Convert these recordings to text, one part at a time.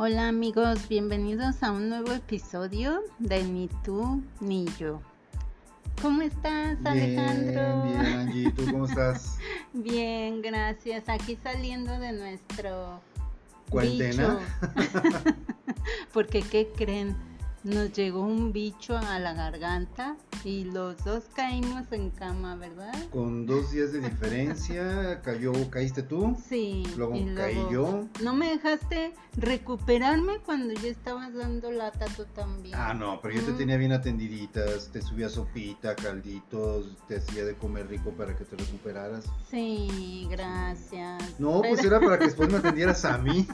Hola amigos, bienvenidos a un nuevo episodio de Ni tú ni yo. ¿Cómo estás, Alejandro? Bien, bien, Angie, ¿tú cómo estás? bien, gracias. Aquí saliendo de nuestro cuarentena. Porque, ¿qué creen? Nos llegó un bicho a la garganta y los dos caímos en cama, ¿verdad? Con dos días de diferencia, cayó, caíste tú. Sí. Luego, caí yo. No me dejaste recuperarme cuando ya estabas dando lata tú también. Ah, no, pero yo te mm. tenía bien atendiditas, te subía sopita, calditos, te hacía de comer rico para que te recuperaras. Sí, gracias. No, pues era para que después me atendieras a mí.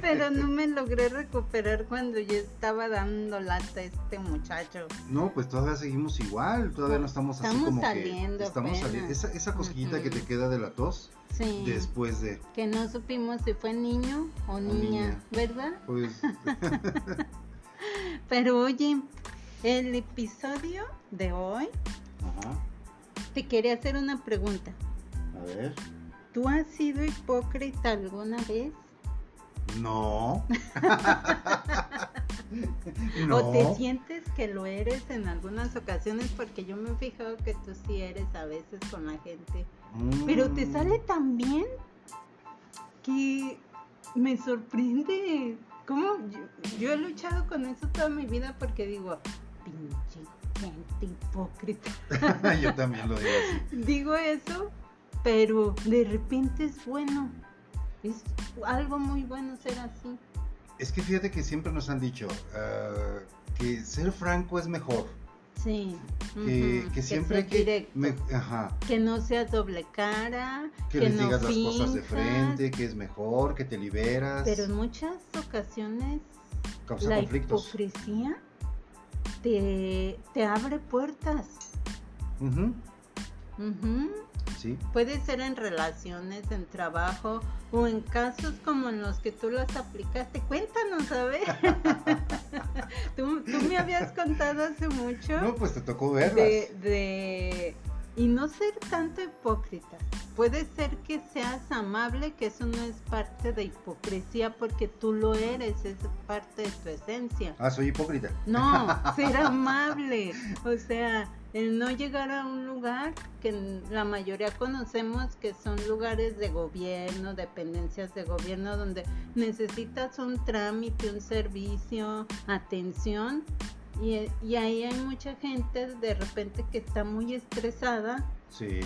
pero no me logré recuperar cuando ya estaba dando lata este muchacho. No, pues todavía seguimos igual, todavía no estamos, así como saliendo que estamos saliendo. Esa, esa cosquillita que te queda de la tos. Después de. Que no supimos si fue niño o, niña, ¿verdad? Pues. Pero oye, el episodio de hoy. Te quería hacer una pregunta. A ver. ¿Tú has sido hipócrita alguna vez? No. ¿O te sientes que lo eres en algunas ocasiones? Porque yo me he fijado que tú sí eres a veces con la gente. Pero te mm. sale tan bien que me sorprende. ¿Cómo? Yo, he luchado con eso toda mi vida porque digo, pinche gente hipócrita. yo también lo digo así. Digo eso, pero de repente es bueno. Es algo muy bueno ser así. Es que fíjate que siempre nos han dicho ah, que ser franco es mejor. Sí. Que, siempre que, que no seas doble cara, que, les digas las cosas de frente, que es mejor, que te liberas. Pero en muchas ocasiones Causa la conflictos. hipocresía te, te abre puertas. Uh Puede ser en relaciones, en trabajo o en casos como en los que tú las aplicaste. Cuéntanos, a ver. ¿Tú, me habías contado hace mucho. No, pues te tocó verlas. De, Y no ser tanto hipócrita. Puede ser que seas amable, que eso no es parte de hipocresía porque tú lo eres, es parte de tu esencia. Ah, soy hipócrita. No, ser amable. O sea, el no llegar a un lugar que la mayoría conocemos que son lugares de gobierno, dependencias de gobierno, donde necesitas un trámite, un servicio, atención. Y, y ahí hay mucha gente de repente que está muy estresada. Sí.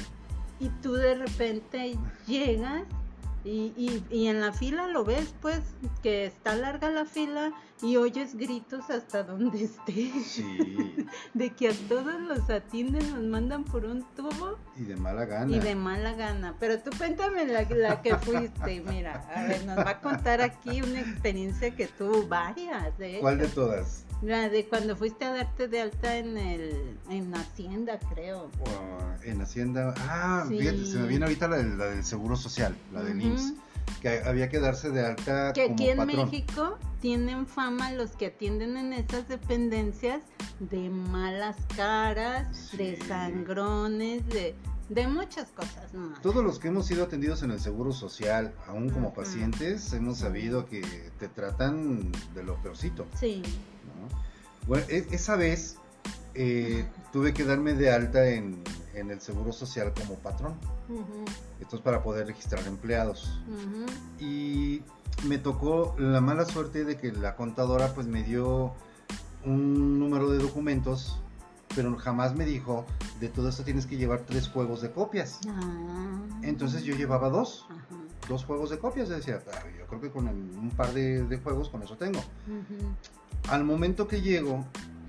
Y tú de repente llegas y, y, y, en la fila lo ves, pues, que está larga la fila y oyes gritos hasta donde estés. Sí. de que a todos los atienden, los mandan por un tubo. Y de mala gana. Y de mala gana. Pero tú cuéntame la, la que fuiste. Mira, a ver, nos va a contar aquí una experiencia que tuvo varias. ¿eh? ¿Cuál de todas? La de cuando fuiste a darte de alta en el en Hacienda, creo. en Hacienda. Ah, fíjate, se me viene ahorita la, del Seguro Social, la de IMSS. Que había que darse de alta. Que aquí en México tienen fama los que atienden en esas dependencias de malas caras, de sangrones, de, de muchas cosas más. Todos los que hemos sido atendidos en el Seguro Social, aún como pacientes, hemos sabido que te tratan de lo peorcito. Sí. Bueno, e, esa vez eh, tuve que darme de alta en, el Seguro Social como patrón. Esto es para poder registrar empleados. Y me tocó la mala suerte de que la contadora pues me dio un número de documentos, pero jamás me dijo, de todo esto tienes que llevar tres juegos de copias. Ah. Entonces yo llevaba dos, dos juegos de copias. decía, ah, yo creo que con un par de, juegos con eso tengo. Al momento que llego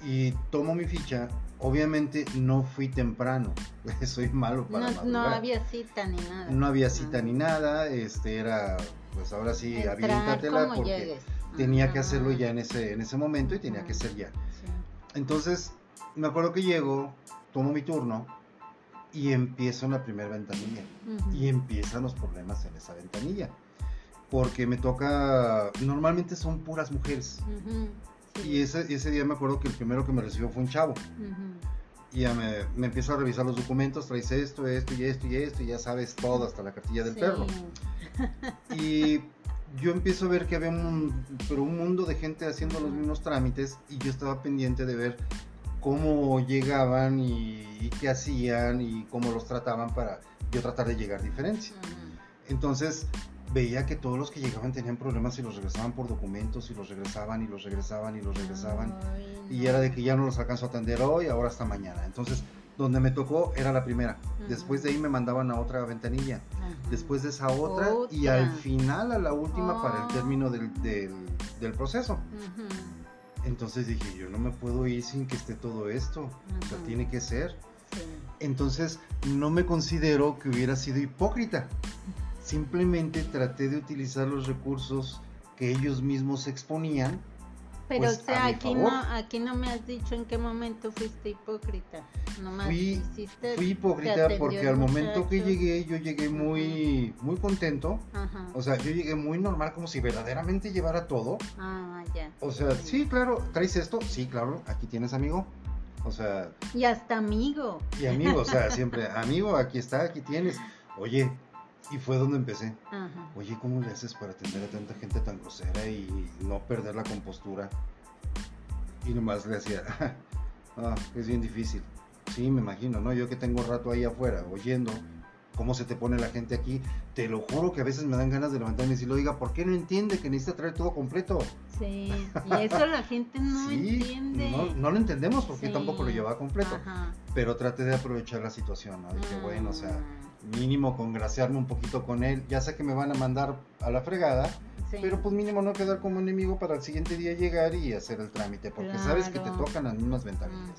y tomo mi ficha, obviamente no fui temprano. Soy malo para no, no había cita ni nada. No había cita ni nada. Este era, pues ahora sí, aviéntatela porque tenía que hacerlo ya en ese, en ese momento y tenía que ser ya. Entonces, me acuerdo que llego, tomo mi turno y empiezo en la primera ventanilla. Y empiezan los problemas en esa ventanilla. Porque me toca, normalmente son puras mujeres. Y ese, ese día me acuerdo que el primero que me recibió fue un chavo. Y ya me, me empiezo a revisar los documentos, traes esto, esto y esto y esto, y ya sabes todo, hasta la cartilla del perro. Y yo empiezo a ver que había un, pero un mundo de gente haciendo los mismos trámites y yo estaba pendiente de ver cómo llegaban y, qué hacían y cómo los trataban para yo tratar de llegar diferencia. Entonces veía que todos los que llegaban tenían problemas y los regresaban por documentos y los regresaban y los regresaban y los regresaban. Y era de que ya no los alcanzo a atender hoy, ahora hasta mañana. Entonces, donde me tocó era la primera. Después de ahí me mandaban a otra ventanilla. Después de esa otra, y al final a la última para el oh. término del, del, proceso. Entonces dije, yo no me puedo ir sin que esté todo esto. O sea, tiene que ser. Entonces, no me considero que hubiera sido hipócrita. Simplemente traté de utilizar los recursos que ellos mismos exponían. Pero pues, o sea, aquí no, aquí no me has dicho en qué momento fuiste hipócrita. fui, fui hipócrita porque al momento que llegué, yo llegué muy, muy contento. O sea, yo llegué muy normal, como si verdaderamente llevara todo. Ah, ya. O sea, sí, claro, ¿traes esto? Sí, claro, aquí tienes amigo. O sea. Y hasta amigo. Y amigo, o sea, siempre, amigo, aquí está, aquí tienes. Oye, y fue donde empecé. Oye, ¿cómo le haces para atender a tanta gente tan grosera y no perder la compostura? Y nomás le hacía, ah, es bien difícil. Sí, me imagino, ¿no? Yo que tengo rato ahí afuera oyendo cómo se te pone la gente aquí, te lo juro que a veces me dan ganas de levantarme y decirle, oiga, ¿por qué no entiende que necesita traer todo completo? Sí, y eso la gente no entiende. No, no, lo entendemos porque tampoco lo llevaba completo. Pero traté de aprovechar la situación, ¿no? Dije, bueno, o sea, ah mínimo congraciarme un poquito con él. Ya sé que me van a mandar a la fregada, pero pues mínimo no quedar como enemigo para el siguiente día llegar y hacer el trámite, porque sabes que te tocan las mismas ventanillas.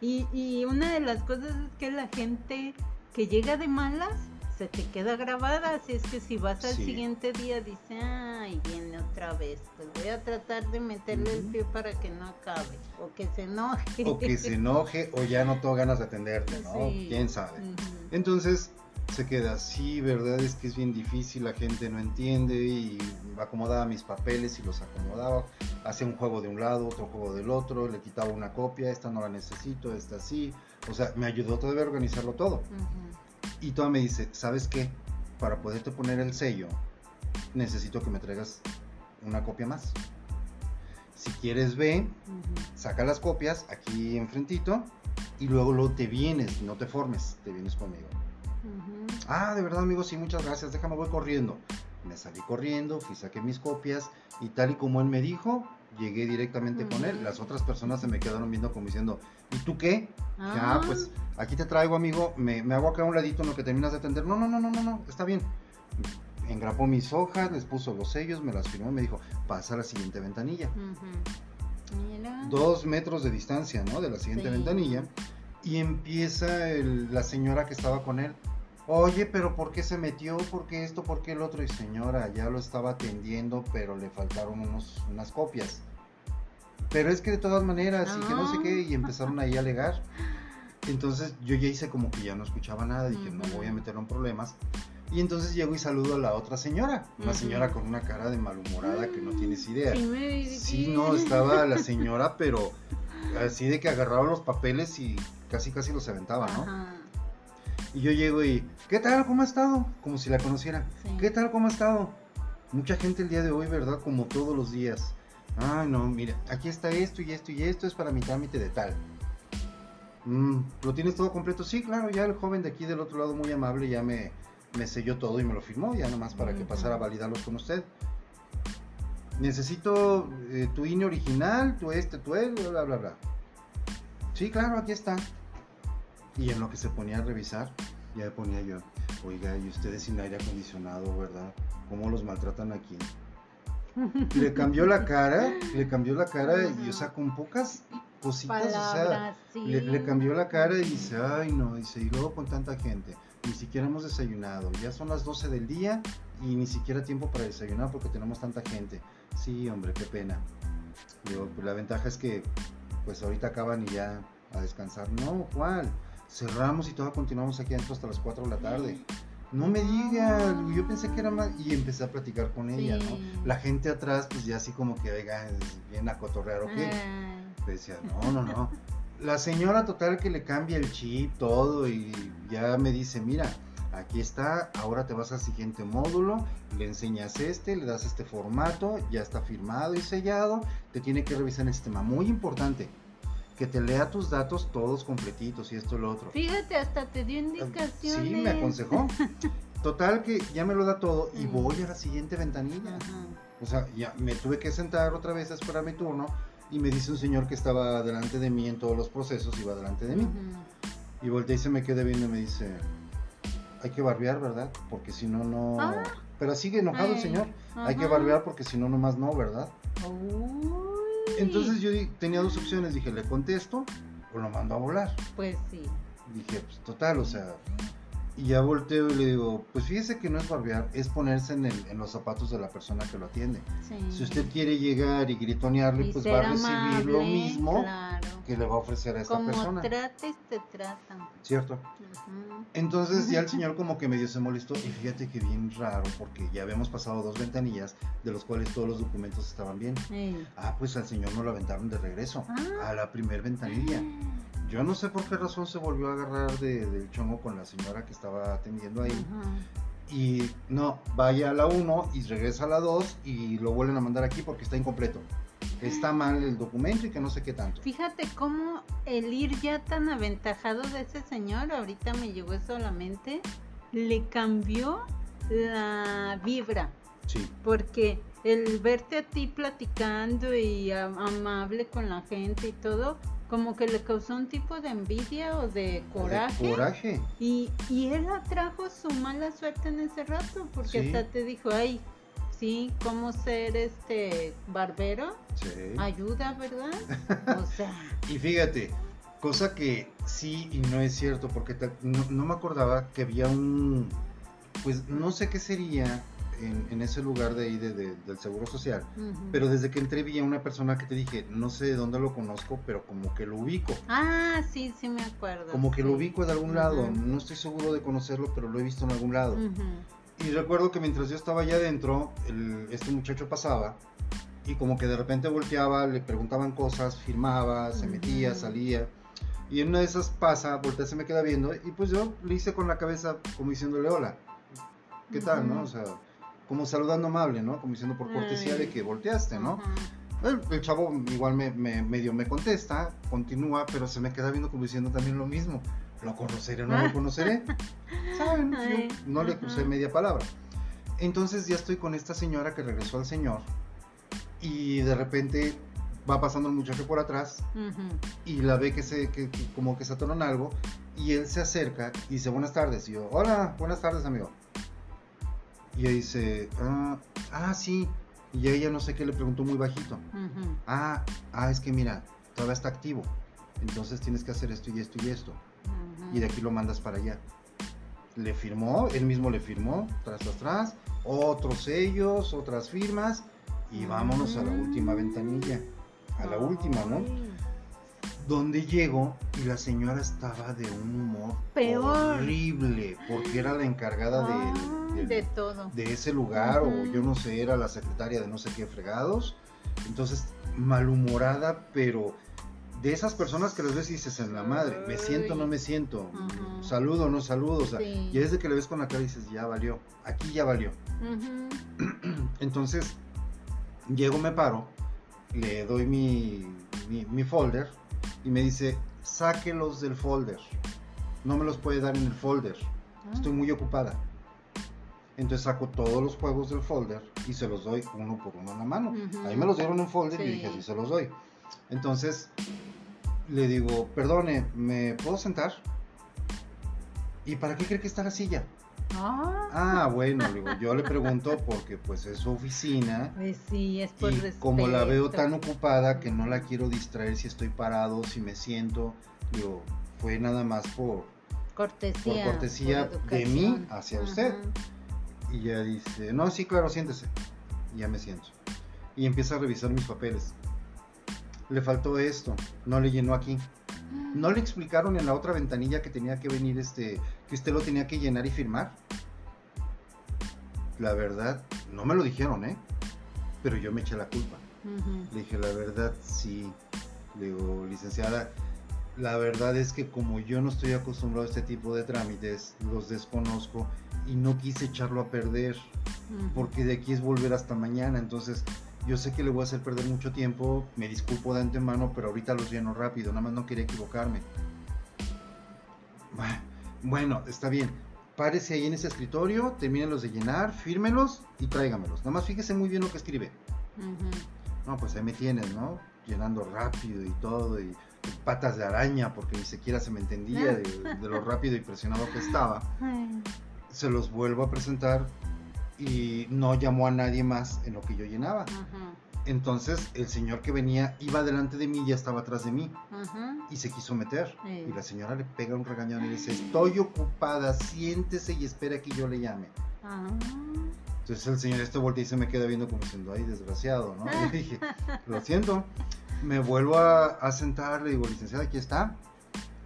y, y una de las cosas es que la gente que llega de malas se te queda grabada, así es que si vas al siguiente día dice, ay, viene otra vez, pues voy a tratar de meterle el pie para que no acabe, o que se enoje. O que se enoje, o ya no tengo ganas de atenderte, ¿no? ¿Quién sabe? Entonces, se queda así, ¿verdad? Es que es bien difícil, la gente no entiende y acomodaba mis papeles y los acomodaba, hacía un juego de un lado, otro juego del otro, le quitaba una copia, esta no la necesito, esta sí, o sea, me ayudó todavía a organizarlo todo. Y toda me dice, ¿sabes qué? Para poderte poner el sello, necesito que me traigas una copia más. Si quieres ve, saca las copias aquí enfrentito y luego, luego te vienes, no te formes, te vienes conmigo. Ah, de verdad, amigo, sí, muchas gracias. Déjame, voy corriendo. Me salí corriendo, fui, saqué mis copias y tal y como él me dijo, llegué directamente con él. Las otras personas se me quedaron viendo como diciendo, ¿y tú qué? Ah, pues aquí te traigo, amigo. Me, hago acá un ladito en lo que terminas de atender. No, no, no, no, no, no, está bien. Engrapó mis hojas, les puso los sellos, me las firmó y me dijo, pasa a la siguiente ventanilla. Dos metros de distancia, ¿no? De la siguiente ventanilla. Y empieza la señora que estaba con él Oye, pero ¿por qué se metió? ¿Por qué esto? ¿Por qué el otro? Y señora, ya lo estaba atendiendo, pero le faltaron unos, unas copias. Pero es que de todas maneras, y que no sé qué, y empezaron ahí a alegar. Entonces yo ya hice como que ya no escuchaba nada, dije, no voy a meterlo en problemas. Y entonces llego y saludo a la otra señora, una señora con una cara de malhumorada que no tienes idea. Sí, no, estaba la señora, pero así de que agarraba los papeles y casi casi los aventaba, ¿no? Y yo llego y, ¿qué tal? ¿Cómo ha estado? Como si la conociera. ¿Qué tal? ¿Cómo ha estado? Mucha gente el día de hoy, ¿verdad? Como todos los días. Ay, no, mira, aquí está esto y esto y esto es para mi trámite de tal. Mm, ¿Lo tienes todo completo? Sí, claro, ya el joven de aquí del otro lado muy amable ya me, me selló todo y me lo firmó, ya nomás para que pasara a validarlos con usted. Necesito eh, tu INE original, tu este, tu él, bla, bla, bla. Sí, claro, aquí está. Y en lo que se ponía a revisar, ya le ponía yo, oiga, y ustedes sin aire acondicionado, ¿verdad? ¿Cómo los maltratan aquí? Le cambió la cara, le cambió la cara y, o sea, con pocas cositas, o sea, le, cambió la cara y dice, ay no, dice, y luego con tanta gente, ni siquiera hemos desayunado, ya son las 12 del día y ni siquiera tiempo para desayunar porque tenemos tanta gente. Sí, hombre, qué pena. Digo, pues la ventaja es que, pues ahorita acaban y ya a descansar. No, ¿cuál? Cerramos y todo continuamos aquí adentro hasta las 4 de la tarde. No me diga, yo pensé que era más. Y empecé a platicar con ella, ¿no? La gente atrás, pues ya así como que, oiga, viene a cotorrear o qué. Decía, no, no, no. La señora total que le cambia el chip, todo, y ya me dice, mira, aquí está, ahora te vas al siguiente módulo, le enseñas este, le das este formato, ya está firmado y sellado, te tiene que revisar el sistema. Muy importante, que te lea tus datos todos completitos y esto y lo otro. Fíjate, hasta te dio indicaciones. Sí, me aconsejó. Total que ya me lo da todo y voy a la siguiente ventanilla. O sea, ya me tuve que sentar otra vez a esperar mi turno y me dice un señor que estaba delante de mí en todos los procesos, iba delante de mí. Y volteé y se me queda viendo y me dice, hay que barbear, ¿verdad? Porque si no, no... Ah. Pero sigue enojado el señor. Hay que barbear porque si no, nomás no, ¿verdad? Entonces yo tenía dos opciones. Dije, ¿le contesto o lo mando a volar? Pues sí. Dije, pues total, o sea, y ya volteo y le digo, pues fíjese que no es barbear, es ponerse en, el, en los zapatos de la persona que lo atiende. Si usted quiere llegar y gritonearle, pues va a recibir lo mismo que le va a ofrecer a esta como persona. trates, te tratan. Cierto. Entonces ya el señor como que medio se molestó y fíjate que bien raro porque ya habíamos pasado dos ventanillas de los cuales todos los documentos estaban bien. Ah, pues al señor no lo aventaron de regreso ah. a la primer ventanilla. Yo no sé por qué razón se volvió a agarrar de, del chongo con la señora que estaba atendiendo ahí. Y no, vaya a la 1 y regresa a la 2 y lo vuelven a mandar aquí porque está incompleto. Está mal el documento y que no sé qué tanto. Fíjate cómo el ir ya tan aventajado de ese señor, ahorita me llegó eso a la mente, le cambió la vibra. Sí. Porque el verte a ti platicando y amable con la gente y todo, como que le causó un tipo de envidia o de coraje. coraje. Y, y él atrajo su mala suerte en ese rato, porque hasta te dijo, ay, sí, cómo ser este barbero. Sí. Ayuda, ¿verdad? O sea. y fíjate, cosa que sí y no es cierto, porque no, no me acordaba que había un, pues no sé qué sería en, ese lugar de ahí del Seguro Social, pero desde que entré vi a una persona que te dije, no sé de dónde lo conozco, pero como que lo ubico. Ah, sí, sí me acuerdo. Como que lo ubico de algún lado, no estoy seguro de conocerlo, pero lo he visto en algún lado. Y recuerdo que mientras yo estaba allá adentro, este muchacho pasaba y como que de repente volteaba, le preguntaban cosas, firmaba, se metía, salía. Y en una de esas pasa, voltea, se me queda viendo y pues yo le hice con la cabeza como diciéndole hola. ¿Qué tal, no? O sea, como saludando amable, ¿no? Como diciendo por cortesía de que volteaste, ¿no? El, chavo igual me, medio me contesta, continúa, pero se me queda viendo como diciendo también lo mismo. ¿Lo conoceré o no lo conoceré? ¿Saben? no le puse media palabra. Entonces ya estoy con esta señora que regresó al señor y de repente va pasando el muchacho por atrás y la ve que se que, como que se atoran algo y él se acerca y dice buenas tardes y yo hola buenas tardes amigo y ella dice, ah, ah, sí. Y ella no sé qué le preguntó muy bajito. ah, ah, es que mira, todavía está activo. Entonces tienes que hacer esto y esto y esto. Y de aquí lo mandas para allá. Le firmó, él mismo le firmó, tras, tras, tras. Otros sellos, otras firmas. Y vámonos a la última ventanilla. A la última, ¿no? Donde llego y la señora estaba de un humor horrible porque era la encargada de, todo. de ese lugar o yo no sé, era la secretaria de no sé qué fregados. Entonces, malhumorada, pero de esas personas que las ves y dices en la madre, me siento o no me siento, saludo o no saludo, o sea, y desde que le ves con la cara dices, ya valió, aquí ya valió. Entonces, llego, me paro, le doy mi, mi folder y me dice, sáquelos del folder. No me los puede dar en el folder. Ah. Estoy muy ocupada. Entonces saco todos los juegos del folder y se los doy uno por uno en la mano. Ahí me los dieron en un folder y dije, sí, se los doy. Entonces le digo, perdone, ¿me puedo sentar? ¿Y para qué cree que está la silla? Ah. ah, bueno, digo, yo le pregunto porque pues es su oficina. Pues sí, es por y como la veo tan ocupada que no la quiero distraer si estoy parado, si me siento, digo, fue nada más por cortesía, por cortesía de mí hacia usted. Y ella dice, no, sí, claro, siéntese. Y ya me siento. Y empieza a revisar mis papeles. Le faltó esto, no le llenó aquí. ¿No le explicaron en la otra ventanilla que tenía que venir este, que usted lo tenía que llenar y firmar? La verdad, no me lo dijeron, ¿eh? Pero yo me eché la culpa. Le dije, la verdad, sí. Le digo, licenciada, la verdad es que como yo no estoy acostumbrado a este tipo de trámites, los desconozco y no quise echarlo a perder, porque de aquí es volver hasta mañana, entonces yo sé que le voy a hacer perder mucho tiempo, me disculpo de antemano, pero ahorita los lleno rápido, nada más no quería equivocarme. Bueno, está bien. Párese ahí en ese escritorio, termínenlos de llenar, fírmelos y tráigamelos. Nada más fíjese muy bien lo que escribe. No, pues ahí me tienes, ¿no? Llenando rápido y todo, y patas de araña, porque ni siquiera se me entendía de, lo rápido y presionado que estaba. Se los vuelvo a presentar y no llamó a nadie más en lo que yo llenaba. Entonces el señor que venía iba delante de mí y ya estaba atrás de mí y se quiso meter. Y la señora le pega un regañón y le dice, estoy ocupada, siéntese y espera que yo le llame. Ah. Entonces el señor este voltea y se me queda viendo como diciendo, ay, desgraciado, ¿no? Y dije, lo siento. Me vuelvo a, a, sentar, le digo, licenciada, aquí está.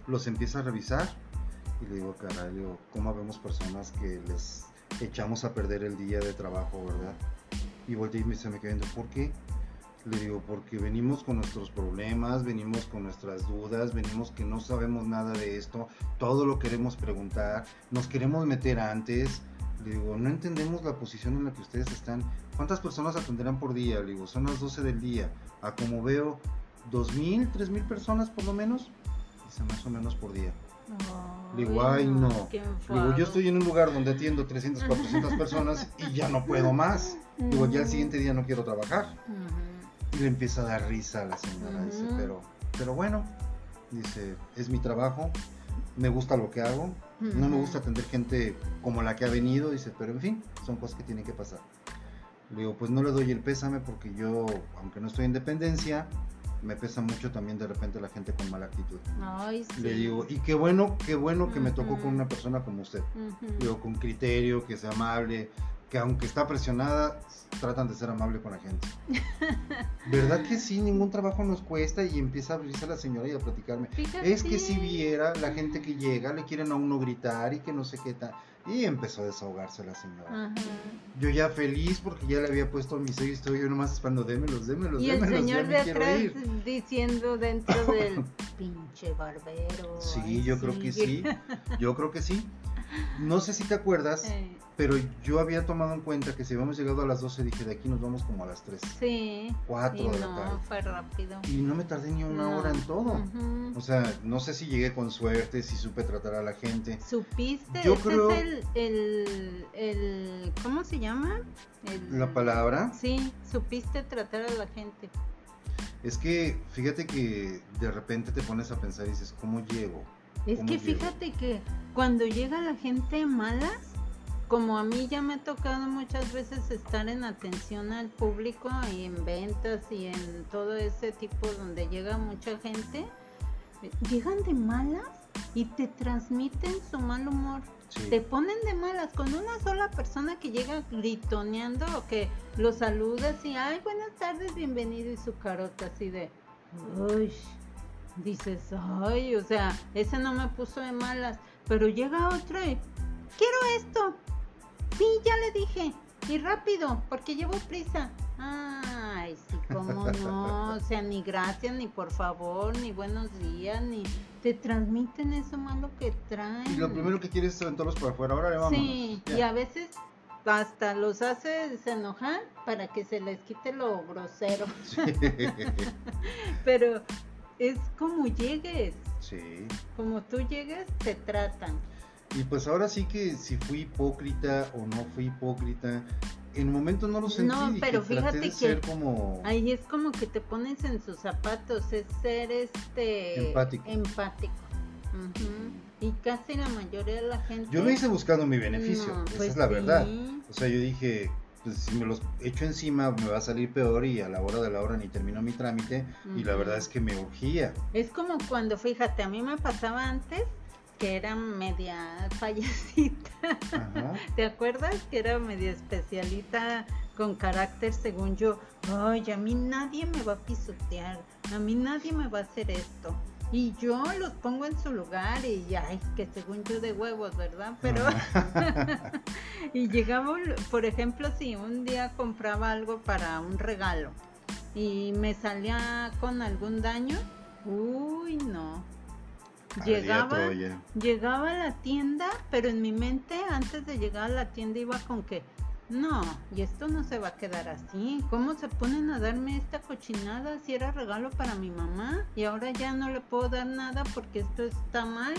Los empieza a revisar y le digo, caray, digo, ¿cómo vemos personas que les echamos a perder el día de trabajo, verdad? Y volteé y se me viendo, ¿por qué? Le digo, porque venimos con nuestros problemas, venimos con nuestras dudas, venimos que no sabemos nada de esto, todo lo queremos preguntar, nos queremos meter antes. Le digo, no entendemos la posición en la que ustedes están. ¿Cuántas personas atenderán por día? Le digo, son las 12 del día. A como veo, ¿2.000, 3.000 personas por lo menos? Dice, más o menos por día. Le digo, ay no. Digo, yo estoy en un lugar donde atiendo 300, 400 personas y ya no puedo más. Digo, ya el siguiente día no quiero trabajar. Y le empieza a dar risa a la señora. Dice, pero, pero bueno, dice, es mi trabajo, me gusta lo que hago. No me gusta atender gente como la que ha venido, dice, pero en fin, son cosas que tienen que pasar. Le digo, pues no le doy el pésame porque yo, aunque no estoy en dependencia, me pesa mucho también de repente la gente con mala actitud. Ay, sí. Le digo, y qué bueno, qué bueno que me tocó con una persona como usted. Digo, con criterio, que sea amable, que aunque está presionada, tratan de ser amable con la gente. ¿Verdad que sí? Ningún trabajo nos cuesta y empieza a abrirse la señora y a platicarme. Es que si viera la gente que llega, le quieren a uno gritar y que no sé qué tal. Y empezó a desahogarse la señora. Yo ya feliz porque ya le había puesto mi sello y estoy yo nomás esperando, démelos, démelos, y el señor de atrás diciendo dentro del pinche barbero. Sí, yo creo que sí. Yo creo que sí. No sé si te acuerdas, eh. pero yo había tomado en cuenta que si habíamos llegado a las 12, dije, de aquí nos vamos como a las 3. Sí. 4 de la tarde. fue rápido. Y no me tardé ni una hora en todo. O sea, no sé si llegué con suerte, si supe tratar a la gente. ¿Supiste? Yo creo... es el, el, ¿Cómo se llama? la palabra. Sí, supiste tratar a la gente. Es que fíjate que de repente te pones a pensar y dices, ¿cómo llego? Es que fíjate que cuando llega la gente malas, como a mí ya me ha tocado muchas veces estar en atención al público y en ventas y en todo ese tipo donde llega mucha gente, llegan de malas y te transmiten su mal humor. Te ponen de malas con una sola persona que llega gritoneando o que lo saludas y, ay, buenas tardes, bienvenido y su carota así de, uy, dices, ay, o sea, ese no me puso de malas, pero llega otro y, quiero esto. Sí, ya le dije, y rápido, porque llevo prisa. Ay, sí, cómo no, o sea, ni gracias, ni por favor, ni buenos días, ni te transmiten eso malo que traen. Y lo primero que quieres es aventarlos por afuera, ahora le vamos. Sí, y a veces hasta los hace enojar para que se les quite lo grosero. Sí. Pero es como llegues. Sí. Como tú llegues, te tratan. Y pues ahora sí que si fui hipócrita o no fui hipócrita, en el momento no lo sentí. No, pero fíjate que como... ahí es como que te pones en sus zapatos, es ser este empático. empático. Y casi la mayoría de la gente. Yo lo hice buscando mi beneficio, esa pues es la verdad. O sea, yo dije, pues si me los echo encima me va a salir peor y a la hora de la hora ni termino mi trámite y la verdad es que me urgía. Es como cuando, fíjate, a mí me pasaba antes que era media payasita. ¿Te acuerdas? Que era media especialita con carácter según yo. Ay, a mí nadie me va a pisotear, a mí nadie me va a hacer esto y yo los pongo en su lugar y es que según yo de huevos, ¿verdad? Pero y llegamos, por ejemplo, si un día compraba algo para un regalo y me salía con algún daño, uy, no. llegaba, llegaba a la tienda, pero en mi mente antes de llegar a la tienda iba con que, no, y esto no se va a quedar así. ¿Cómo se ponen a darme esta cochinada si era regalo para mi mamá? Y ahora ya no le puedo dar nada porque esto está mal,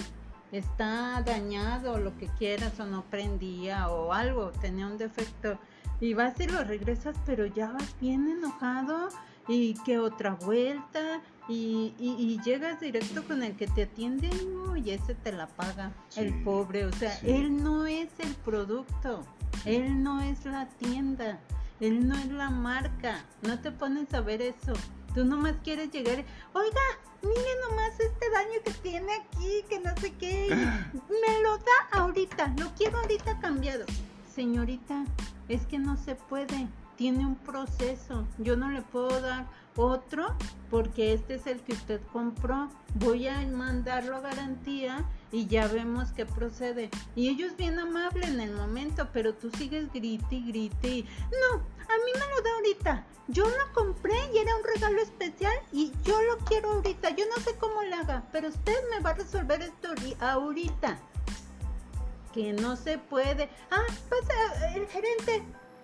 está dañado, o lo que quieras, o no prendía, o algo, tenía un defecto. Y vas y lo regresas, pero ya vas bien enojado y que otra vuelta y, y, llegas directo con el que te atiende y ese te la paga, el pobre. O sea, él no es el producto, él no es la tienda, él no es la marca. No te pones a ver eso. Tú nomás quieres llegar, oiga, mire nomás este daño que tiene aquí, que no sé qué, me lo da ahorita, lo quiero ahorita cambiado. Señorita, es que no se puede tiene un proceso. Yo no le puedo dar otro porque este es el que usted compró. Voy a mandarlo a garantía y ya vemos que procede. Y ellos bien amable en el momento, pero tú sigues grite y grite. No, a mí me lo da ahorita. Yo lo compré y era un regalo especial y yo lo quiero ahorita. Yo no sé cómo lo haga, pero usted me va a resolver esto ahorita. Que no se puede. Ah, pasa el gerente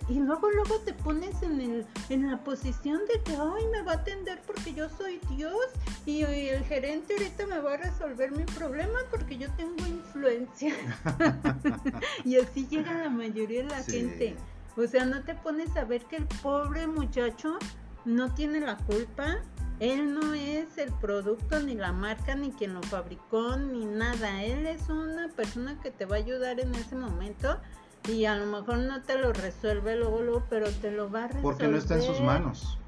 y luego luego te pones en el en la posición de que ay me va a atender porque yo soy Dios y, el gerente ahorita me va a resolver mi problema porque yo tengo influencia y así llega la mayoría de la gente. O sea no te pones a ver que el pobre muchacho no tiene la culpa. Él no es el producto ni la marca ni quien lo fabricó ni nada. Él es una persona que te va a ayudar en ese momento y a lo mejor no te lo resuelve luego, luego, pero te lo va a resolver. Porque no está en sus manos.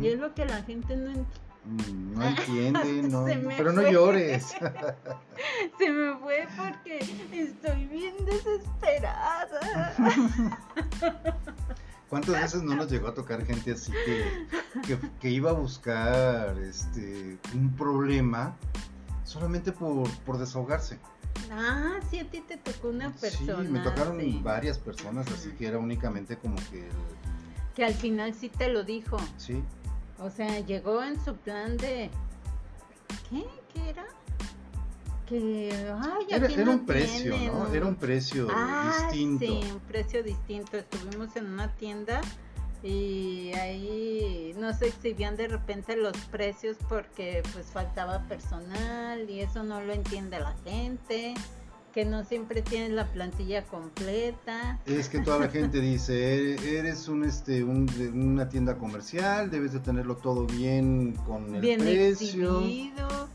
Y es lo que la gente no entiende. Mm, no entiende, no. Pero no llores. Se me fue porque estoy bien desesperada. ¿Cuántas veces no nos llegó a tocar gente así que, que, iba a buscar este un problema solamente por, por desahogarse? Ah, sí, a ti te tocó una persona. Sí, me tocaron varias personas, así que era únicamente como que... Que al final sí te lo dijo. Sí. O sea, llegó en su plan de... ¿Qué? ¿Qué era? Que... Ay, era, era un precio, ¿no? Era un precio ah, distinto. Sí, un precio distinto. Estuvimos en una tienda y ahí no se exhibían de repente los precios porque pues faltaba personal y eso no lo entiende la gente que no siempre tienen la plantilla completa. Es que toda la gente dice, eres un este una tienda comercial, debes de tenerlo todo bien con el bien precio. Exhibido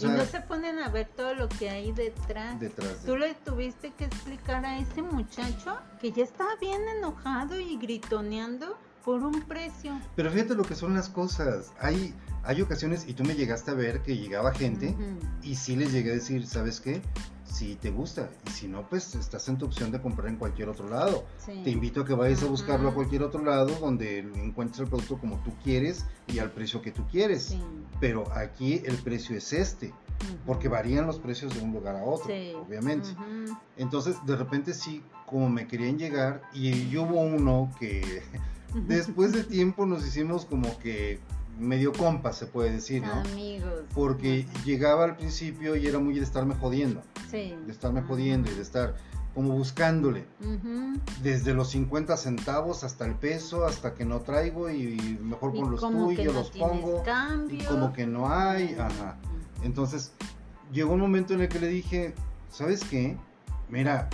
y no se ponen a ver todo lo que hay detrás. Tú le tuviste que explicar a ese muchacho que ya estaba bien enojado y gritoneando por un precio. Pero fíjate lo que son las cosas. Hay, hay ocasiones, y tú me llegaste a ver que llegaba gente, y sí les llegué a decir, ¿sabes qué? si te gusta y si no pues estás en tu opción de comprar en cualquier otro lado. Te invito a que vayas a buscarlo a cualquier otro lado donde encuentres el producto como tú quieres y al precio que tú quieres. Pero aquí el precio es este porque varían los precios de un lugar a otro obviamente. Entonces de repente sí como me querían llegar y hubo uno que después de tiempo nos hicimos como que medio compas, se puede decir, ¿no? Amigos. Porque llegaba al principio y era muy de estarme jodiendo. Sí. De estarme jodiendo y de estar como buscándole. Desde los 50 centavos hasta el peso, hasta que no traigo y mejor con los tuyos, los pongo. Y como que no hay, ajá. Entonces, llegó un momento en el que le dije, ¿sabes qué? Mira,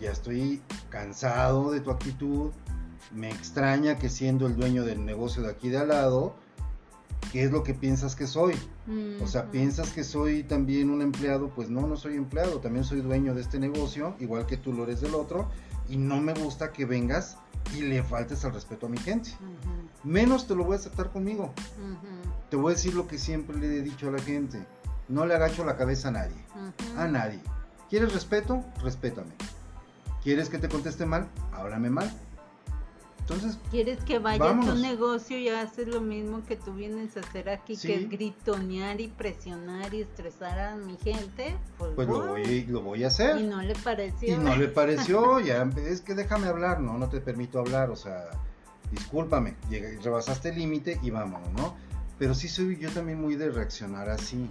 ya estoy cansado de tu actitud. Me extraña que siendo el dueño del negocio de aquí de al lado, ¿qué es lo que piensas que soy? O sea, ¿piensas que soy también un empleado? Pues no, no soy empleado, también soy dueño de este negocio, igual que tú lo eres del otro, y no me gusta que vengas y le faltes al respeto a mi gente. Menos te lo voy a aceptar conmigo. Te voy a decir lo que siempre le he dicho a la gente, no le agacho la cabeza a nadie, a nadie. ¿Quieres respeto? Respétame. ¿Quieres que te conteste mal? Háblame mal entonces, ¿quieres que vaya a tu negocio y haces lo mismo que tú vienes a hacer aquí, que es gritonear y presionar y estresar a mi gente? Pues, pues lo, voy, lo voy a hacer. Y no le pareció. Y no le pareció, ya, es que déjame hablar, no, no te permito hablar, o sea, discúlpame, rebasaste el límite y vámonos, ¿no? Pero sí soy yo también muy de reaccionar así.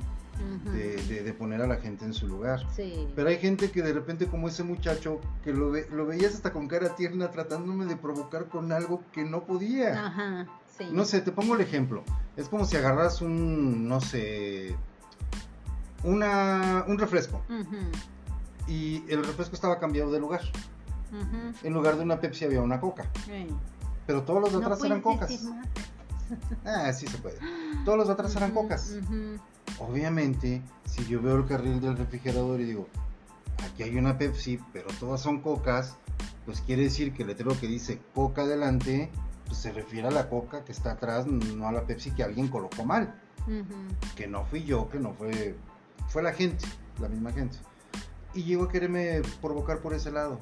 De, poner a la gente en su lugar. Sí. Pero hay gente que de repente, como ese muchacho, que lo, lo veías hasta con cara tierna tratándome de provocar con algo que no podía. Ajá, sí. No sé, te pongo el ejemplo. Es como si agarras un, no sé, una, un refresco. Y el refresco estaba cambiado de lugar. En lugar de una Pepsi había una Coca. Pero todos los de atrás eran Cocas. Ah, sí se puede. Todos los de atrás eran Cocas. Obviamente, si yo veo el carril del refrigerador y digo, aquí hay una Pepsi, pero todas son Cocas, pues quiere decir que el letrero que dice Coca adelante, pues se refiere a la Coca que está atrás, no a la Pepsi que alguien colocó mal. Que no fui yo, que no fue, fue la gente, la misma gente. Y llego a quererme provocar por ese lado.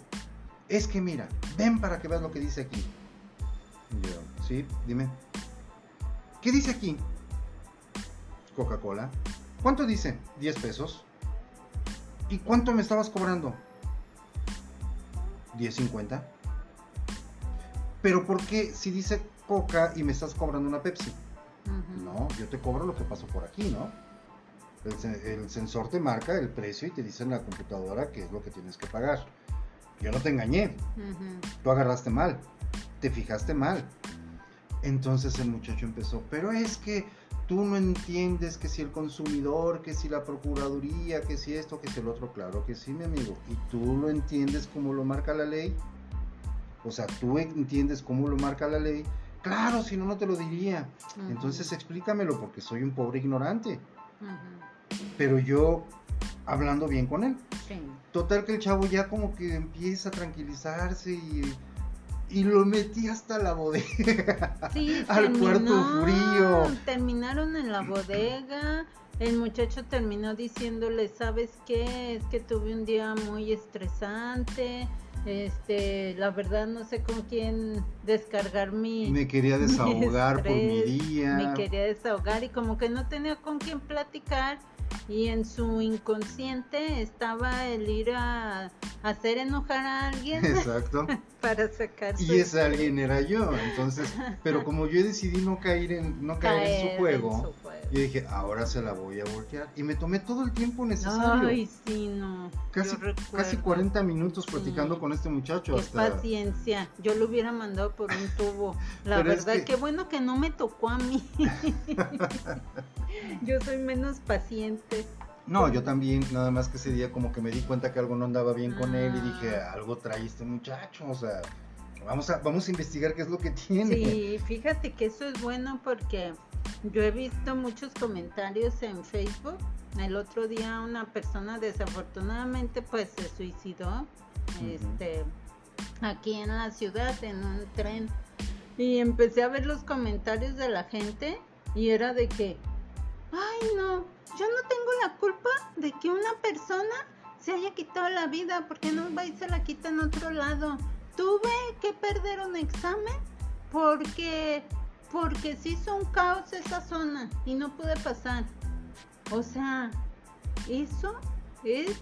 Es que mira, ven para que veas lo que dice aquí. yo, sí, dime. ¿Qué dice aquí? Coca-Cola. ¿Cuánto dice? 10 pesos. ¿Y cuánto me estabas cobrando? 10.50. Pero ¿por qué si dice Coca y me estás cobrando una Pepsi? No, yo te cobro lo que pasó por aquí, ¿no? El, sensor te marca el precio y te dice en la computadora qué es lo que tienes que pagar. Yo no te engañé. Tú agarraste mal. Te fijaste mal. Entonces el muchacho empezó, pero es que tú no entiendes que si el consumidor, que si la procuraduría, que si esto, que si el otro, claro que sí, mi amigo. ¿Y tú lo entiendes como lo marca la ley? O sea, tú entiendes cómo lo marca la ley. Claro, si no, no te lo diría. Entonces explícamelo porque soy un pobre ignorante. Pero yo hablando bien con él. Total que el chavo ya como que empieza a tranquilizarse y y lo metí hasta la bodega. Sí, al cuarto frío. Terminaron en la bodega. El muchacho terminó diciéndole, ¿sabes qué? Es que tuve un día muy estresante. Este, la verdad no sé con quién descargar mi. Me quería desahogar por mi día. Me quería desahogar y como que no tenía con quién platicar y en su inconsciente estaba el ir a hacer enojar a alguien. Exacto. para sacar Y ese alguien era yo, entonces, pero como yo decidí no caer en no caer, en, su juego, yo dije, ahora se la voy a voltear y me tomé todo el tiempo necesario. Ay, sí, no. Casi casi 40 minutos platicando con este muchacho paciencia. Yo lo hubiera mandado por un tubo. La verdad, qué bueno que no me tocó a mí. yo soy menos paciente. No, yo también, nada más que ese día como que me di cuenta que algo no andaba bien con él y dije, ah. algo trae este muchacho, o sea, vamos a, vamos a investigar qué es lo que tiene. Sí, fíjate que eso es bueno porque yo he visto muchos comentarios en Facebook. El otro día una persona desafortunadamente pues se suicidó este, aquí en la ciudad en un tren y empecé a ver los comentarios de la gente y era de que, ay no, yo no tengo la culpa de que una persona se haya quitado la vida porque no va y se la quita en otro lado. Tuve que perder un examen porque porque se hizo un caos esa zona y no pude pasar. O sea, eso es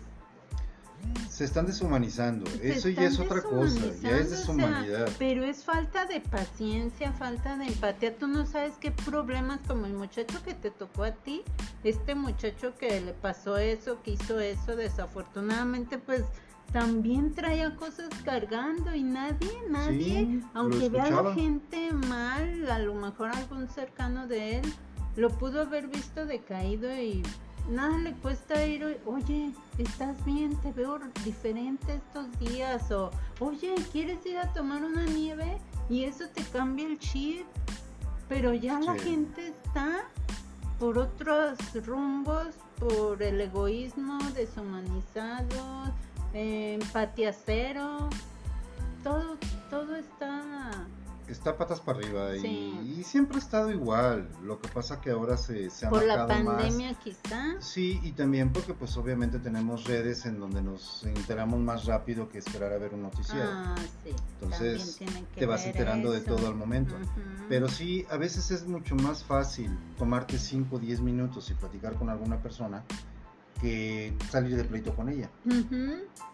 se están deshumanizando. Eso ya es otra cosa, ya es deshumanidad. pero es falta de paciencia, falta de empatía. Tú no sabes qué problemas como el muchacho que te tocó a ti, este muchacho que le pasó eso, que hizo eso, desafortunadamente pues también traía cosas cargando y nadie, nadie, aunque vea a la gente mal, a lo mejor algún cercano de él, lo pudo haber visto decaído y nada le cuesta ir, oye, ¿estás bien? Te veo diferente estos días. O, oye, ¿quieres ir a tomar una nieve? Y eso te cambia el chip. Pero ya la gente está por otros rumbos, por el egoísmo deshumanizado, empatía cero. Todo, todo está está patas para arriba y, siempre ha estado igual. Lo que pasa que ahora se, se ha Por la pandemia quizá. Sí, y también porque pues obviamente tenemos redes en donde nos enteramos más rápido que esperar a ver un noticiero. Ah, sí. Entonces te vas enterando de todo al momento. Pero sí, a veces es mucho más fácil tomarte 5 o 10 minutos y platicar con alguna persona que salir de pleito con ella.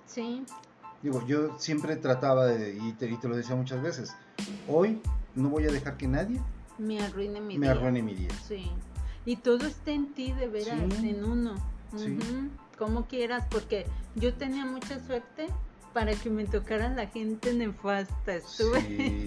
Sí. Digo, yo siempre trataba de, y te, lo decía muchas veces, hoy no voy a dejar que nadie me arruine mi me día. Arruine mi día. Sí. Y todo está en ti, de veras, en uno. Como quieras, porque yo tenía mucha suerte para que me tocara la gente nefasta. Estuve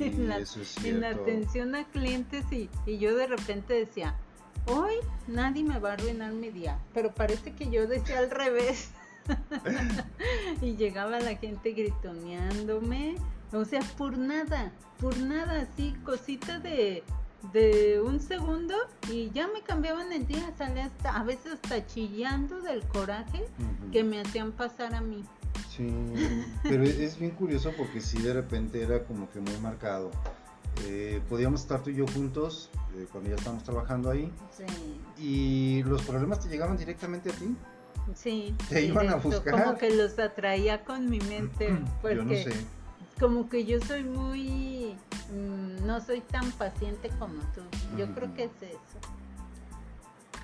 en, la, atención a clientes y, y yo de repente decía, hoy nadie me va a arruinar mi día, pero parece que yo decía al revés. y llegaba la gente gritoneándome, o sea, por nada, por nada, así, cosita de, de un segundo y ya me cambiaban el día, salía hasta, a veces hasta chillando del coraje que me hacían pasar a mí. Sí, pero es bien curioso porque sí de repente era como que muy marcado. Eh, podíamos estar tú y yo juntos eh, cuando ya estábamos trabajando ahí. Sí. Y los problemas te llegaban directamente a ti. Sí. Te iban a buscar. Como que los atraía con mi mente. Porque yo no sé. Como que yo soy muy. Mm, no soy tan paciente como tú. Yo creo que es eso.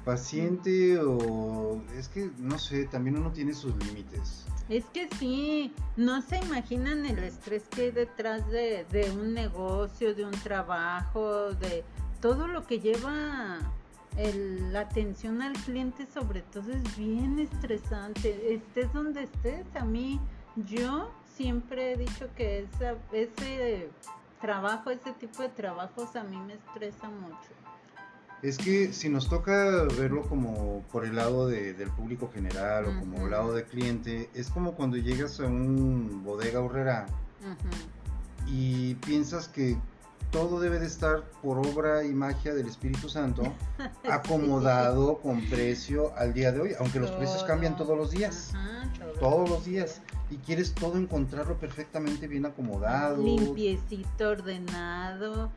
Paciente o. Es que, no sé, también uno tiene sus límites. Es que sí, no se imaginan el estrés que hay detrás de, de un negocio, de un trabajo, de todo lo que lleva la atención al cliente sobre todo es bien estresante. Estés donde estés, a mí yo siempre he dicho que esa, ese trabajo, ese tipo de trabajos a mí me estresa mucho. Es que si nos toca verlo como por el lado del público general o como el lado del cliente, es como cuando llegas a un bodega horrera y piensas que todo debe de estar por obra y magia del Espíritu Santo, acomodado con precio al día de hoy, aunque los precios cambian todos los días, todos los días, y quieres todo encontrarlo perfectamente bien acomodado, limpiecito, ordenado,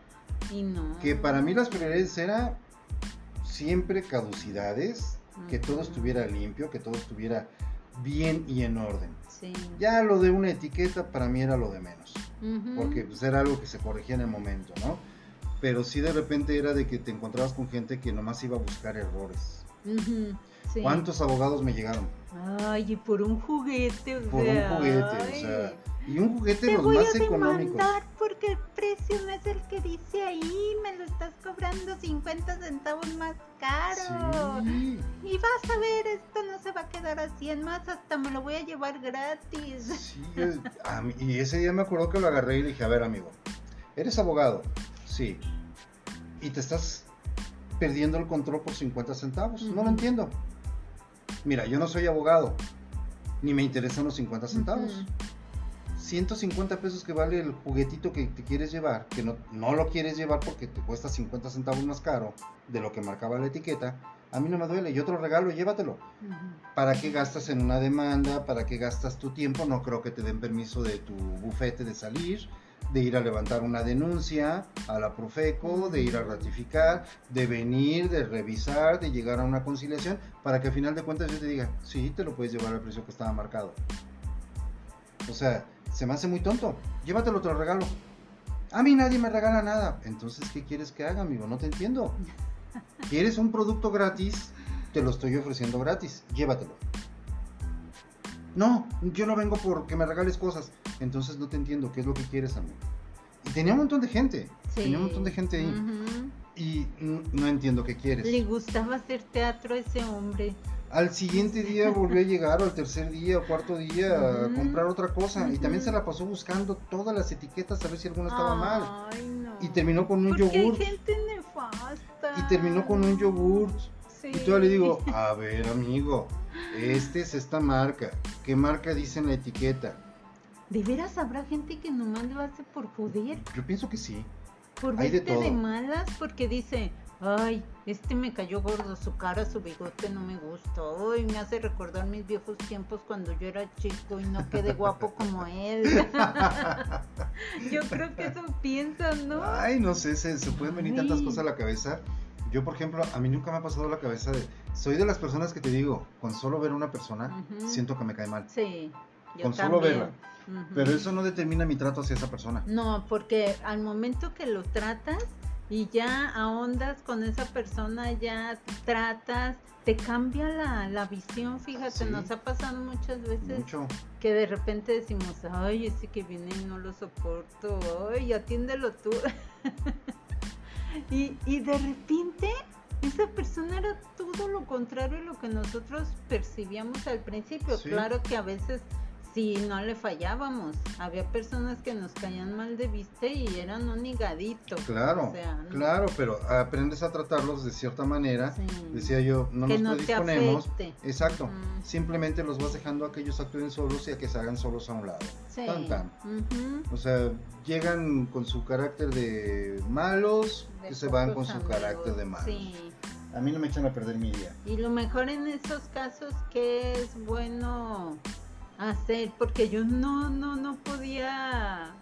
y no. Que para mí las prioridades era siempre caducidades, que todo estuviera limpio, que todo estuviera bien y en orden. Ya lo de una etiqueta para mí era lo de menos, porque pues, era algo que se corregía en el momento, ¿no? Pero sí de repente era de que te encontrabas con gente que nomás iba a buscar errores. ¿Cuántos abogados me llegaron? Ay, y por un juguete, o Por un juguete, o sea, y un juguete los más económicos. Precio no es el que dice ahí, me lo estás cobrando 50 centavos más caro. Y vas a ver, esto no se va a quedar así, en más hasta me lo voy a llevar gratis. Sí, y ese día me acuerdo que lo agarré y dije, a ver amigo, ¿eres abogado? Sí. Y te estás perdiendo el control por 50 centavos. No lo entiendo. Mira, yo no soy abogado, ni me interesan los 50 centavos. 150 pesos que vale el juguetito que te quieres llevar, que no, no lo quieres llevar porque te cuesta 50 centavos más caro de lo que marcaba la etiqueta, a mí no me duele, yo te lo regalo, llévatelo. ¿Para qué gastas en una demanda? ¿Para qué gastas tu tiempo? No creo que te den permiso de tu bufete de salir, de ir a levantar una denuncia a la Profeco, de ir a ratificar, de venir, de revisar, de llegar a una conciliación, para que al final de cuentas yo te diga, sí, te lo puedes llevar al precio que estaba marcado. O sea, se me hace muy tonto. Llévatelo, te lo regalo. A mí nadie me regala nada. Entonces, ¿qué quieres que haga, amigo? No te entiendo. ¿Quieres un producto gratis? Te lo estoy ofreciendo gratis. Llévatelo. No, yo no vengo porque me regales cosas. Entonces no te entiendo. ¿Qué es lo que quieres, amigo? Y tenía un montón de gente. Tenía un montón de gente ahí. Y no entiendo qué quieres. Le gustaba hacer teatro a ese hombre. Al siguiente día volvió a llegar, o al tercer día, o cuarto día, a comprar otra cosa. Y también se la pasó buscando todas las etiquetas a ver si alguna estaba mal. Y terminó con un yogur. gente nefasta. Y terminó con un yogur. Y todavía le digo, a ver amigo, este es esta marca. ¿Qué marca dice en la etiqueta? ¿De veras habrá gente que nomás lo hace por joder? Yo pienso que sí. Por verte de, de malas, porque dice, Ay, este me cayó gordo, su cara, su bigote no me gusta. Ay, me hace recordar mis viejos tiempos cuando yo era chico y no quedé guapo como él. yo creo que eso piensan, ¿no? Ay, no sé, se, pueden venir tantas cosas a la cabeza. Yo, por ejemplo, a mí nunca me ha pasado la cabeza de... Soy de las personas que te digo, con solo ver a una persona, siento que me cae mal. Sí. Yo con solo verla. Pero eso no determina mi trato hacia esa persona. No, porque al momento que lo tratas, y ya ahondas con esa persona, ya tratas, te cambia la, la visión, fíjate, nos ha pasado muchas veces que de repente decimos, ay, ese que viene no lo soporto, ay, atiéndelo tú. y, y de repente esa persona era todo lo contrario a lo que nosotros percibíamos al principio. Claro que a veces sí no le fallábamos. Había personas que nos caían mal de vista y eran un higadito. Claro, claro, pero aprendes a tratarlos de cierta manera. Decía yo, no nos predisponemos. Exacto. Simplemente los vas dejando a que ellos actúen solos y a que se hagan solos a un lado. Tan, tan. O sea, llegan con su carácter de malos, que se van con su carácter de malos. A mí no me echan a perder mi día. Y lo mejor en esos casos que es bueno hacer, porque yo no, no, no podía,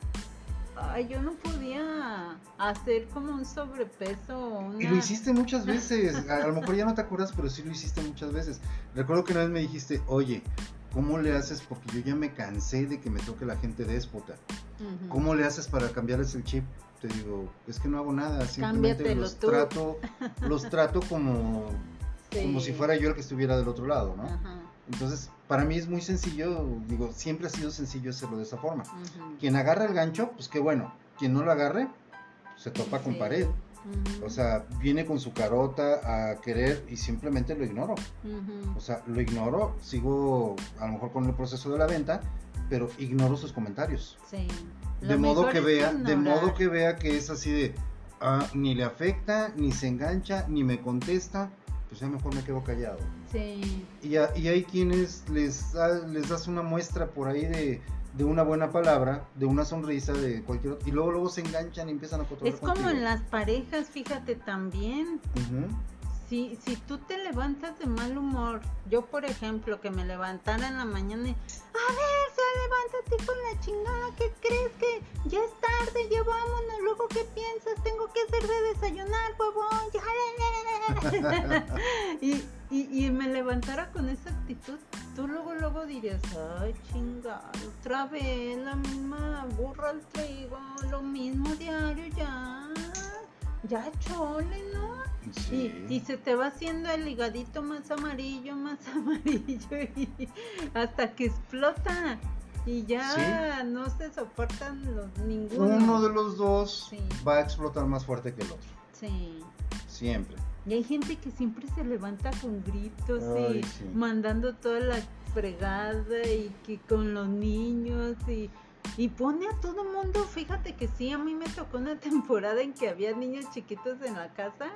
ay, yo no podía hacer como un sobrepeso. Y lo hiciste muchas veces, a, lo mejor ya no te acuerdas, pero sí lo hiciste muchas veces. Recuerdo que una vez me dijiste, oye, ¿cómo le haces? Porque yo ya me cansé de que me toque la gente déspota. ¿Cómo le haces para cambiarles el chip? Te digo, es que no hago nada, simplemente los trato, los trato como, como si fuera yo el que estuviera del otro lado, ¿no? Entonces, para mí es muy sencillo, digo, siempre ha sido sencillo hacerlo de esa forma. Quien agarra el gancho, pues qué bueno. Quien no lo agarre, se topa con pared. O sea, viene con su carota a querer y simplemente lo ignoro. O sea, lo ignoro, sigo a lo mejor con el proceso de la venta, pero ignoro sus comentarios. Sí. De modo que vea, de modo que vea que es así de ah, ni le afecta, ni se engancha, ni me contesta pues ya mejor me quedo callado. Sí. Y, y hay quienes les, les das una muestra por ahí de, una buena palabra, de una sonrisa, de cualquier otro, y luego luego se enganchan y empiezan a controlar. Es como en las parejas, fíjate también. Si, si tú te levantas de mal humor, yo por ejemplo, que me levantara en la mañana y, a ver, se levántate con la chingada, ¿qué crees que ya es tarde, ya vámonos, luego qué piensas, tengo que hacer de desayunar, huevón, ya, y, y, me levantara con esa actitud, tú luego, luego dirías, ay, chingada, otra vez la misma burra al trigo, lo mismo diario, ya, ya chole, ¿no? Y, y, se te va haciendo el ligadito más amarillo, más amarillo, y hasta que explota. Y ya no se soportan los ninguno. Uno de los dos va a explotar más fuerte que el otro. Sí. Siempre. Y hay gente que siempre se levanta con gritos y mandando toda la fregada y que con los niños y, y pone a todo mundo, fíjate que sí, a mí me tocó una temporada en que había niños chiquitos en la casa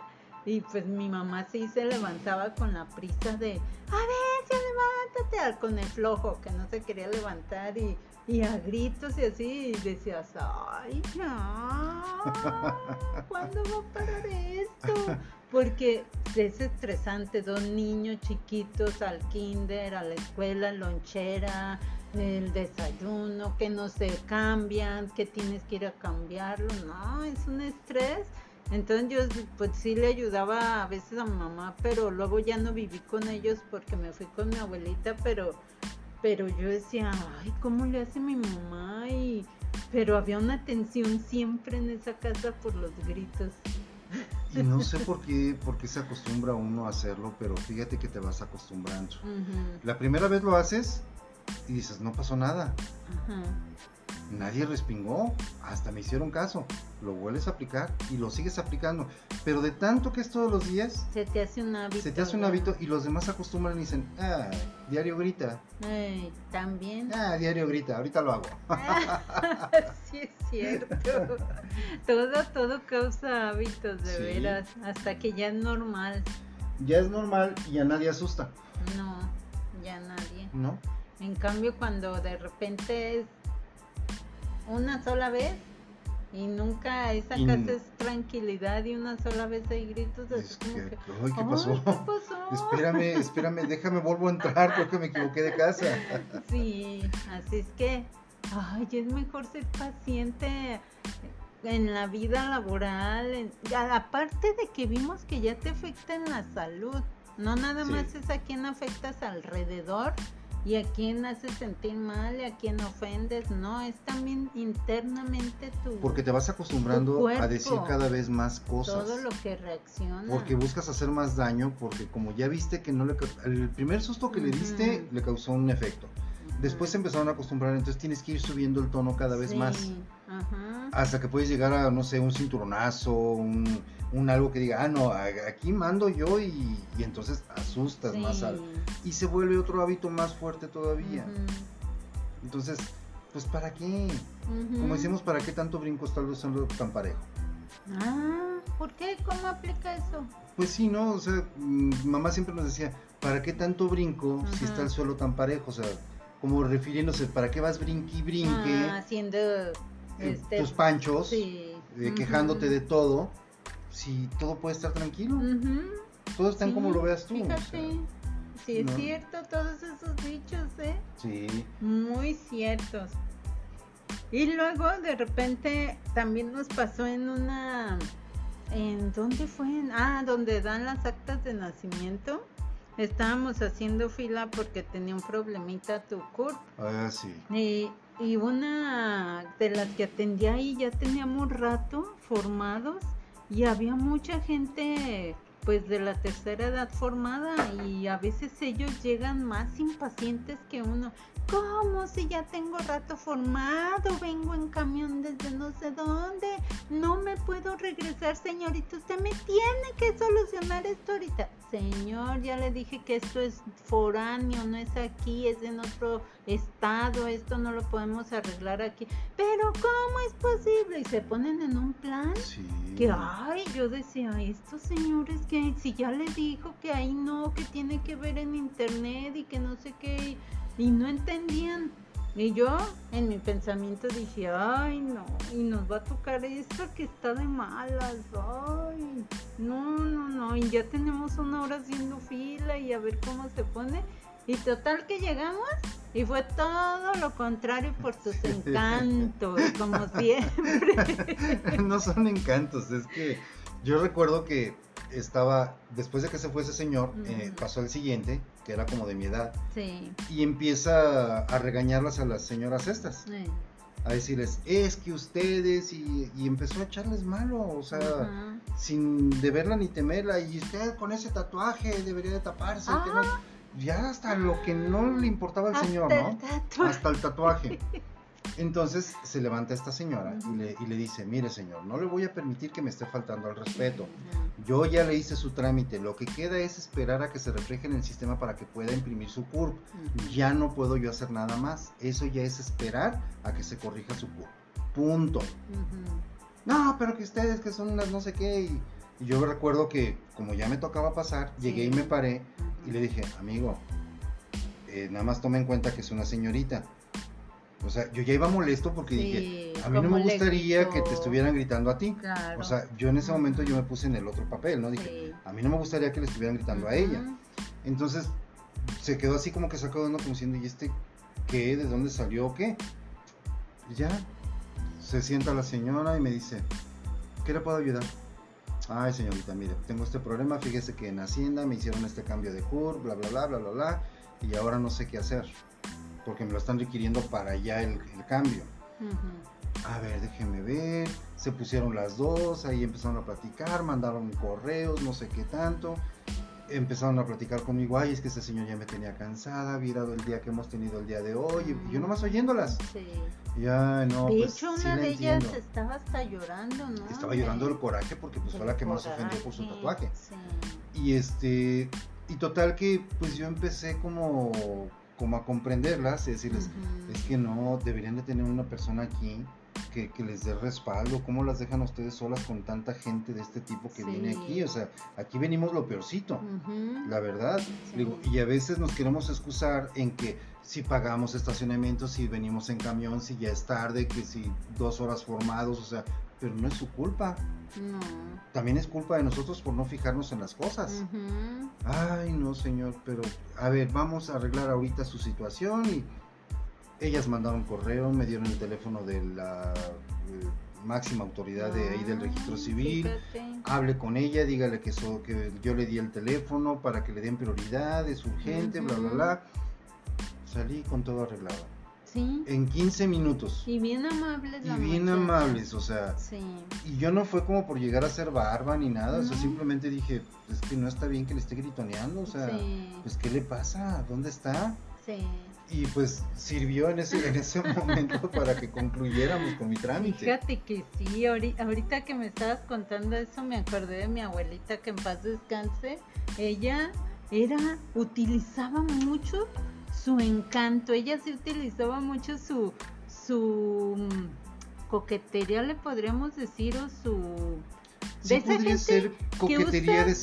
y pues mi mamá sí se levantaba con la prisa de, a ver, ya levántate, con el flojo que no se quería levantar y, y a gritos y así, y decías, ay, ya, ¿cuándo va a parar esto? Porque es estresante, dos niños chiquitos al kinder, a la escuela, lonchera, el desayuno, que no se cambian, que tienes que ir a cambiarlo, no, es un estrés entonces yo pues sí le ayudaba a veces a mamá, pero luego ya no viví con ellos porque me fui con mi abuelita, pero pero yo decía, ay, ¿cómo le hace mi mamá? Y pero había una tensión siempre en esa casa por los gritos. Y no sé por qué, por qué se acostumbra uno a hacerlo, pero fíjate que te vas acostumbrando. La primera vez lo haces y dices, no pasó nada. Ajá nadie respingó, hasta me hicieron caso. Lo vuelves a aplicar y lo sigues aplicando. Pero de tanto que es todos los días, se te hace un hábito. Se te hace un hábito y los demás acostumbran y dicen, ah, diario grita. También. Ah, diario grita, ahorita lo hago. sí, es cierto. todo, todo causa hábitos, de veras, hasta que ya es normal. Ya es normal y a nadie asusta. No, ya nadie. ¿No? En cambio, cuando de repente es una sola vez y nunca esa casa es tranquilidad y una sola vez hay gritos así como que, ¿qué, pasó? espérame, espérame, déjame vuelvo a entrar, creo que me equivoqué de casa. sí, así es que, ay, es mejor ser paciente en la vida laboral, aparte de que vimos que ya te afecta en la salud, no nada más es a quien afectas alrededor, y a quién haces sentir mal y a quién ofendes, no, es también internamente tu Porque te vas acostumbrando a decir cada vez más cosas. Todo lo que reacciona. Porque buscas hacer más daño, porque como ya viste que no le el primer susto que le diste le causó un efecto. Después se empezaron a acostumbrar, entonces tienes que ir subiendo el tono cada vez más. Ajá. hasta que puedes llegar a, no sé, un cinturonazo, un, un algo que diga, ah, no, aquí mando yo y, entonces asustas más al... Y se vuelve otro hábito más fuerte todavía. Entonces, pues ¿para qué? Como decimos, ¿para qué tanto brinco está el suelo tan parejo? Ah, ¿por qué? ¿Cómo aplica eso? Pues sí, ¿no? O sea, mm, mamá siempre nos decía, ¿para qué tanto brinco si está el suelo tan parejo? O sea, como refiriéndose, ¿para qué vas brinqui brinque? Ah, haciendo este, tus panchos, sí. Eh, quejándote de todo, si todo puede estar tranquilo. Todos están como lo veas tú. Fíjate. sí, es cierto, todos esos dichos, ¿eh? Sí. Muy ciertos. Y luego de repente también nos pasó en una... ¿En dónde fue? Ah, donde dan las actas de nacimiento. Estábamos haciendo fila porque tenía un problemita tu CURP. Ah, sí. Y, y una de las que atendía ahí ya teníamos rato formados y había mucha gente pues de la tercera edad formada y a veces ellos llegan más impacientes que uno. ¿Cómo si ya tengo rato formado? Vengo en camión desde no sé dónde. No me puedo regresar, señorita. Usted me tiene que solucionar esto ahorita. Señor, ya le dije que esto es foráneo, no es aquí, es en otro estado. Esto no lo podemos arreglar aquí. Pero ¿cómo es posible? Y se ponen en un plan que, ay, yo decía, estos señores que si ya le dijo que ahí no, que tiene que ver en internet y que no sé qué y no entendían. Y yo en mi pensamiento dije, ay no, y nos va a tocar esto que está de malas, ay, no, no, no, y ya tenemos una hora haciendo fila y a ver cómo se pone. Y total que llegamos y fue todo lo contrario por sus encantos, como siempre. no son encantos, es que yo recuerdo que estaba, después de que se fue ese señor, eh, pasó el siguiente, que era como de mi edad, y empieza a regañarlas a las señoras estas. A decirles, es que ustedes, y, empezó a echarles malo, o sea, sin deberla ni temerla, y usted con ese tatuaje debería de taparse. Ah. Ya hasta lo que no le importaba al señor, ¿no? hasta el tatuaje. Entonces se levanta esta señora y le, y le, dice, mire señor, no le voy a permitir que me esté faltando al respeto. Yo ya le hice su trámite, lo que queda es esperar a que se refleje en el sistema para que pueda imprimir su CURP. Ya no puedo yo hacer nada más, eso ya es esperar a que se corrija su CURP. Punto. No, pero que ustedes que son unas no sé qué. Y, yo recuerdo que como ya me tocaba pasar, llegué y me paré y le dije, amigo, eh, nada más tome en cuenta que es una señorita o sea, yo ya iba molesto porque dije, a mí no me gustaría que te estuvieran gritando a ti. O sea, yo en ese momento yo me puse en el otro papel, ¿no? Dije, a mí no me gustaría que le estuvieran gritando a ella. Entonces, se quedó así como que sacó uno como diciendo, ¿y este qué? ¿De dónde salió? ¿Qué? Y ya, se sienta la señora y me dice, ¿qué le puedo ayudar? Ay, señorita, mire, tengo este problema, fíjese que en Hacienda me hicieron este cambio de CUR, bla, bla, bla, bla, bla, bla, y ahora no sé qué hacer porque me lo están requiriendo para ya el, cambio. A ver, déjenme ver. Se pusieron las dos, ahí empezaron a platicar, mandaron correos, no sé qué tanto. Empezaron a platicar conmigo, ay, es que ese señor ya me tenía cansada, virado el día que hemos tenido el día de hoy. Y yo nomás oyéndolas. Sí. Ya, no. De pues, hecho, una de ellas estaba hasta llorando, ¿no? Estaba llorando del coraje porque pues fue la que más ofendió por su tatuaje. Y este, y total que pues yo empecé como como a comprenderlas y decirles, es que no, deberían de tener una persona aquí que, les dé respaldo, cómo las dejan ustedes solas con tanta gente de este tipo que viene aquí, o sea, aquí venimos lo peorcito, la verdad, y a veces nos queremos excusar en que si pagamos estacionamiento, si venimos en camión, si ya es tarde, que si dos horas formados, o sea, pero no es su culpa. No. También es culpa de nosotros por no fijarnos en las cosas. Ay, no, señor, pero a ver, vamos a arreglar ahorita su situación y ellas mandaron correo, me dieron el teléfono de la eh, máxima autoridad de ahí del registro civil. Hable con ella, dígale que, que yo le di el teléfono para que le den prioridad, es urgente, bla, bla, bla. Salí con todo arreglado. En 15 minutos. Y bien amables. Y bien amables, o sea. Sí. Y yo no fue como por llegar a ser barba ni nada, o sea, simplemente dije, es que no está bien que le esté gritoneando, o sea, pues ¿qué le pasa? ¿Dónde está? Sí. Y pues sirvió en ese, en ese momento para que concluyéramos con mi trámite. Fíjate que sí, ahorita que me estabas contando eso me acordé de mi abuelita que en paz descanse. Ella era, utilizaba mucho su encanto, ella sí utilizaba mucho su, su mm, coquetería, le podríamos decir, o su Sí podría ser coquetería de,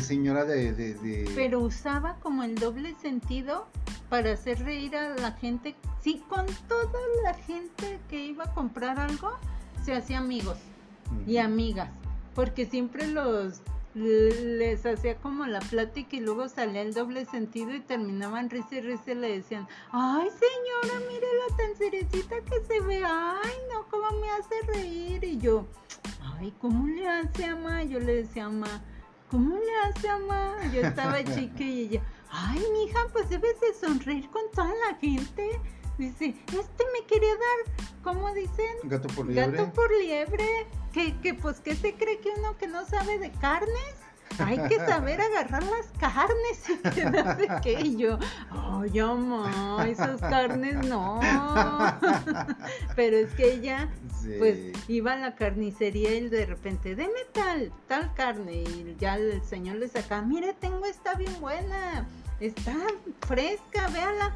señora de, Pero usaba como el doble sentido para hacer reír a la gente. Sí, con toda la gente que iba a comprar algo, se hacía amigos y amigas. Porque siempre los les hacía como la plática y luego salía el doble sentido y terminaban risa y risa y le decían, ay señora, mire la tan cerecita que se ve, ay no, cómo me hace reír. Y yo, ay, ¿cómo le hace ama? Yo le decía a mamá, ¿cómo le hace ama? Yo estaba chica y ella, ay mija, pues debes de sonreír con toda la gente. Dice, este me quería dar, ¿cómo dicen? Gato por liebre. Gato por liebre. Que, que pues, ¿qué se cree que uno que no sabe de carnes? Hay que saber agarrar las carnes y que no sé qué. Y yo, ay, mamá, esas carnes no. Pero es que ella, pues, iba a la carnicería y de repente, deme tal, tal carne. Y ya el señor le saca, mire, tengo esta bien buena Está fresca, véala.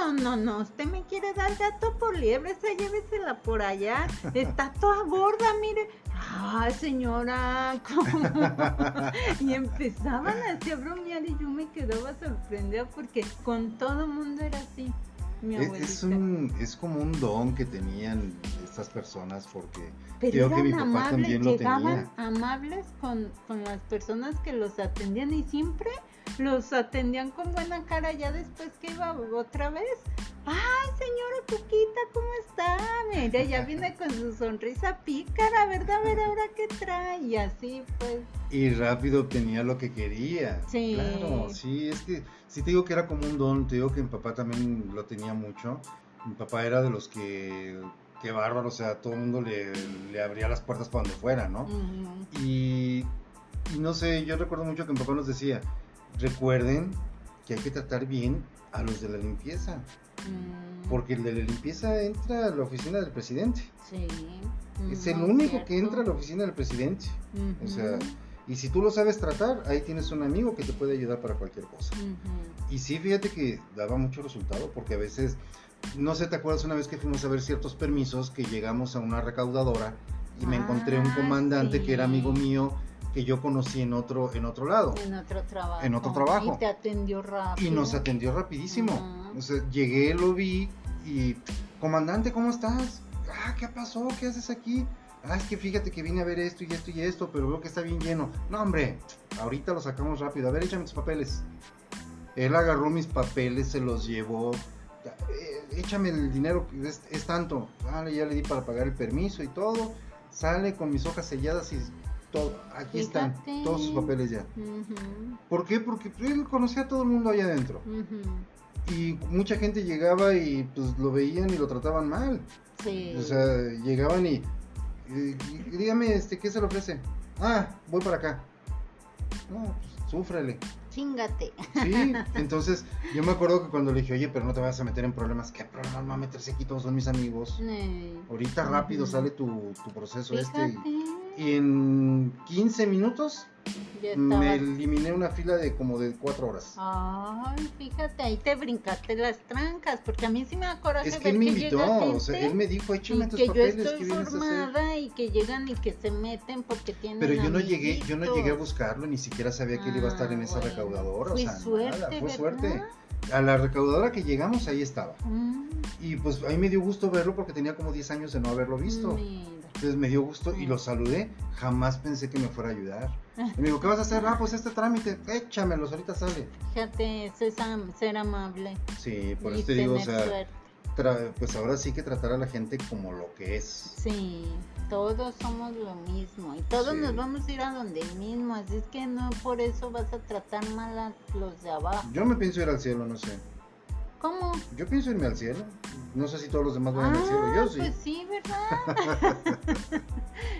No, no, no, usted me quiere dar gato por liebre, esa llévesela por allá. Está toda gorda, mire. Ay, señora, ¿cómo? y empezaban así a bromear y yo me quedaba sorprendida porque con todo mundo era así. Mi es, un, es como un don que tenían estas personas porque creo que mi papá también lo tenía. amables con, con las personas que los atendían y siempre los atendían con buena cara ya después que iba otra vez. Ay, señora Cuquita, ¿cómo está? Mire, ya viene con su sonrisa pícara, ¿verdad? A ver ahora qué trae. Y así pues. Y rápido obtenía lo que quería. Sí. Claro, sí, es que sí te digo que era como un don, te digo que mi papá también lo tenía mucho. Mi papá era de los que qué bárbaro, o sea, todo el mundo le, le, abría las puertas para donde fuera, ¿no? y, y, no sé, yo recuerdo mucho que mi papá nos decía, recuerden que hay que tratar bien a los de la limpieza. Mm. Porque el de la limpieza entra a la oficina del presidente. Sí. Es el único que entra a la oficina del presidente. O sea, y si tú lo sabes tratar, ahí tienes un amigo que te puede ayudar para cualquier cosa. Y sí, fíjate que daba mucho resultado porque a veces, no sé, ¿te acuerdas una vez que fuimos a ver ciertos permisos que llegamos a una recaudadora y me encontré un ah, comandante que era amigo mío que yo conocí en otro, en otro lado. En otro trabajo. En otro trabajo. Y te atendió rápido. Y nos atendió rapidísimo. O sea, llegué, lo vi y, comandante, ¿cómo estás? Ah, ¿qué pasó? ¿Qué haces aquí? Ah, es que fíjate que vine a ver esto y esto y esto, pero veo que está bien lleno. No, hombre, ahorita lo sacamos rápido. A ver, échame tus papeles. Él agarró mis papeles, se los llevó. Eh, échame el dinero, es, es tanto. Ah, ya le di para pagar el permiso y todo. Sale con mis hojas selladas y aquí están todos sus papeles ya. ¿Por qué? Porque él conocía a todo el mundo allá adentro. Y mucha gente llegaba y pues lo veían y lo trataban mal. O sea, llegaban y, dígame, este, ¿qué se le ofrece? Ah, voy para acá. No, pues súfrele. Chingate. Sí, entonces yo me acuerdo que cuando le dije, oye, pero no te vas a meter en problemas, ¿qué problemas me va a meterse aquí? Todos son mis amigos. Ahorita rápido sale tu, tu proceso este. Y, y en 15 minutos me eliminé una fila de como de 4 horas. Ay, fíjate, ahí te brincaste las trancas, porque a mí sí me acuerdo Es que él me invitó, o sea, él me dijo, échame tus que papeles, yo estoy formada y que llegan y que se meten porque tienen Pero yo no llegué, yo no llegué a buscarlo, ni siquiera sabía que él iba a estar en esa ah, recaudadora, o sea, suerte, nada, fue suerte. A la recaudadora que llegamos ahí estaba. Mm. Y pues ahí me dio gusto verlo porque tenía como 10 años de no haberlo visto. Entonces me dio gusto y lo saludé. Jamás pensé que me fuera a ayudar. Y me dijo, ¿qué vas a hacer? Ah, pues este trámite, échamelos, ahorita sale. Fíjate, es ser amable. Sí, por eso te digo, o sea, pues ahora sí que tratar a la gente como lo que es. Sí, todos somos lo mismo y todos nos vamos a ir a donde mismo, así es que no por eso vas a tratar mal a los de abajo. Yo me pienso ir al cielo, no sé. ¿Cómo? Yo pienso irme al cielo. No sé si todos los demás van al cielo. Yo sí. Pues sí, ¿verdad?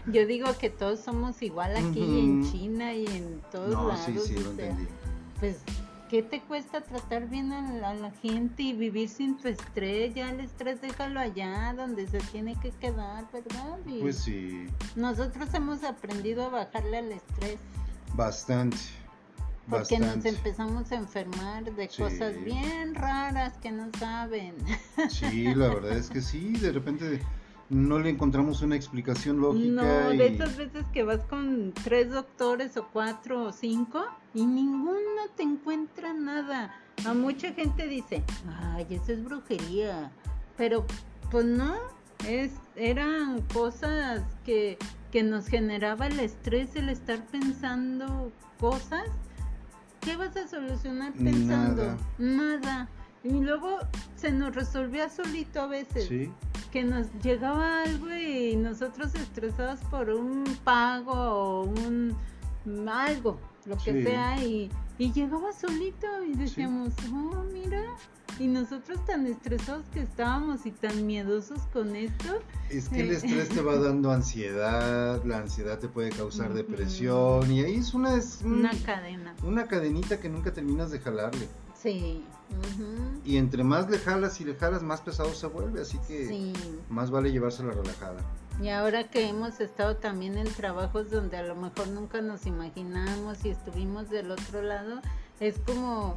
Yo digo que todos somos igual aquí en China y en todos lados. Sí, sí, lo entendí. Pues ¿qué te cuesta tratar bien a la, gente y vivir sin tu estrés? Ya el estrés déjalo allá, donde se tiene que quedar, ¿verdad? pues sí. Nosotros hemos aprendido a bajarle al estrés. Bastante. Porque nos empezamos a enfermar de cosas bien raras que no saben. Sí, la verdad es que sí, de repente no le encontramos una explicación lógica. No, de esas veces que vas con tres doctores o cuatro o cinco y ninguno te encuentra nada. A mucha gente dice, ay, eso es brujería. Pero pues no, es, eran cosas que, que nos generaba el estrés, el estar pensando cosas. ¿Qué vas a solucionar pensando? Nada. Y luego se nos resolvía solito a veces. Sí que nos llegaba algo y nosotros estresados por un pago o un algo, lo que sea, y, llegaba solito y decíamos, oh, mira, y nosotros tan estresados que estábamos y tan miedosos con esto. Es que el eh, estrés te va dando ansiedad, la ansiedad te puede causar depresión y ahí es una... Es una cadena. Una cadenita que nunca terminas de jalarle. Sí. Y entre más le jalas y le jalas, más pesado se vuelve, así que más vale llevársela relajada. Y ahora que hemos estado también en trabajos donde a lo mejor nunca nos imaginamos y estuvimos del otro lado, es como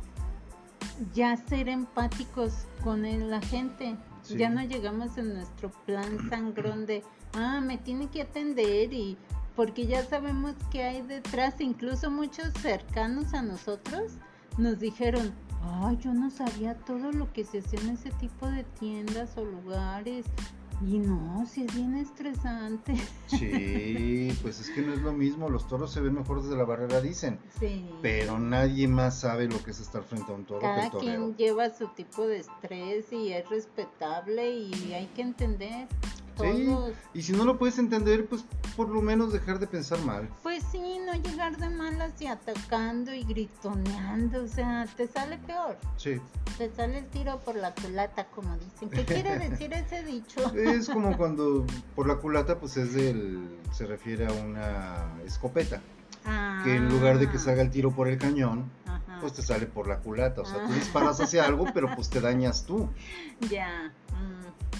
ya ser empáticos con la gente. Ya no llegamos en nuestro plan sangrón de, ah, me tiene que atender y porque ya sabemos que hay detrás, incluso muchos cercanos a nosotros nos dijeron, ay, yo no sabía todo lo que se hacía en ese tipo de tiendas o lugares. Y no, si es bien estresante. Sí, pues es que no es lo mismo, los toros se ven mejor desde la barrera, dicen. Sí. Pero nadie más sabe lo que es estar frente a un toro Cada quien lleva su tipo de estrés y es respetable y hay que entender. Sí, y si no lo puedes entender, pues por lo menos dejar de pensar mal. Pues sí, no llegar de malas y atacando y gritoneando, o sea, te sale peor. Sí. Te sale el tiro por la culata, como dicen. ¿Qué quiere decir ese dicho? Es como cuando por la culata, pues es del, se refiere a una escopeta. Ah. Que en lugar de que salga el tiro por el cañón, pues te sale por la culata. O sea, tú ah. disparas hacia algo, pero pues te dañas tú. Ya.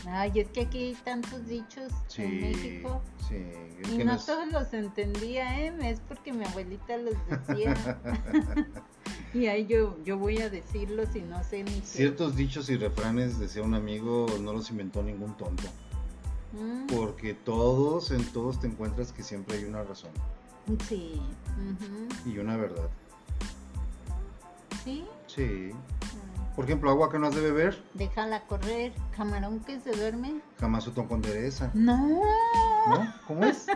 Ay, es que aquí hay tantos dichos en México. Sí, y no todos los entendía, ¿eh? Es porque mi abuelita los decía. y ahí yo, yo voy a decirlos y no sé ni Ciertos dichos y refranes, decía un amigo, no los inventó ningún tonto. Mm. Porque todos, en todos te encuentras que siempre hay una razón. Sí. Y una verdad. ¿Sí? Sí. Por ejemplo, agua que no has de beber. Déjala correr. Camarón que se duerme. Jamás su con dereza. No. ¿No? ¿Cómo es?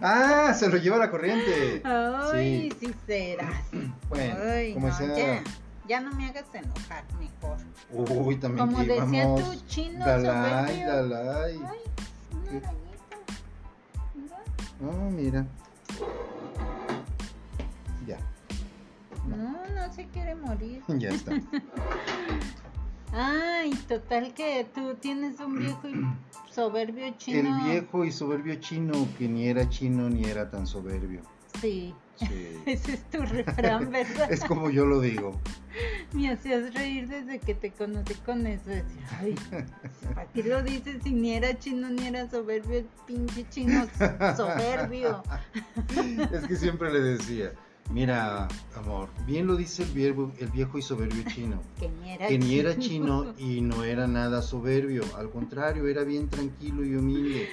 ah, se lo lleva la corriente. Ay, sí, serás. bueno, como sea. Ya, no me hagas enojar, mejor. Uy, también Como decía tu chino Dalai, Dalai. Ay, una arañita. Oh, mira. No, se quiere morir. Ya está. Ay, total que tú tienes un viejo y soberbio chino. El viejo y soberbio chino que ni era chino ni era tan soberbio. Sí. Ese es tu refrán, ¿verdad? es como yo lo digo. Me hacías reír desde que te conocí con eso. Decía, ay, ¿para qué lo dices si ni era chino ni era soberbio? El pinche chino soberbio. es que siempre le decía, Mira, amor, bien lo dice el viejo, el viejo y soberbio chino. que ni era, chino. y no era nada soberbio. Al contrario, era bien tranquilo y humilde.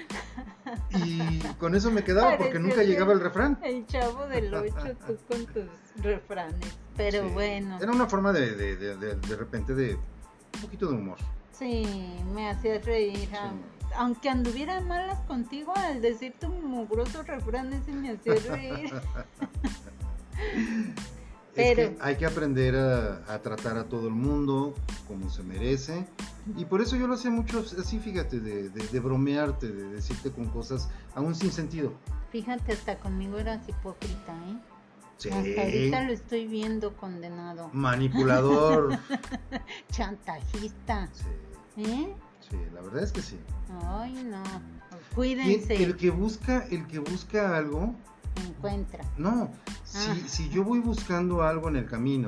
Y con eso me quedaba porque nunca llegaba el refrán. El chavo del ocho, tú con tus refranes. Pero bueno. Era una forma de, de, de, de, repente de un poquito de humor. Sí, me hacía reír. Aunque anduviera malas contigo, al decir tu mugrosos refranes me hacía reír. Pero... hay que aprender a, tratar a todo el mundo como se merece. Y por eso yo lo hacía mucho así, fíjate, de, bromearte, de decirte con cosas aún sin sentido. Fíjate, hasta conmigo eras hipócrita, ¿eh? Sí. Hasta ahorita lo estoy viendo condenado. Manipulador. Chantajista. Sí. ¿Eh? Sí, la verdad es que sí. Ay, no. Cuídense. El, que busca, el que busca algo encuentra. No, si, ah. si yo voy buscando algo en el camino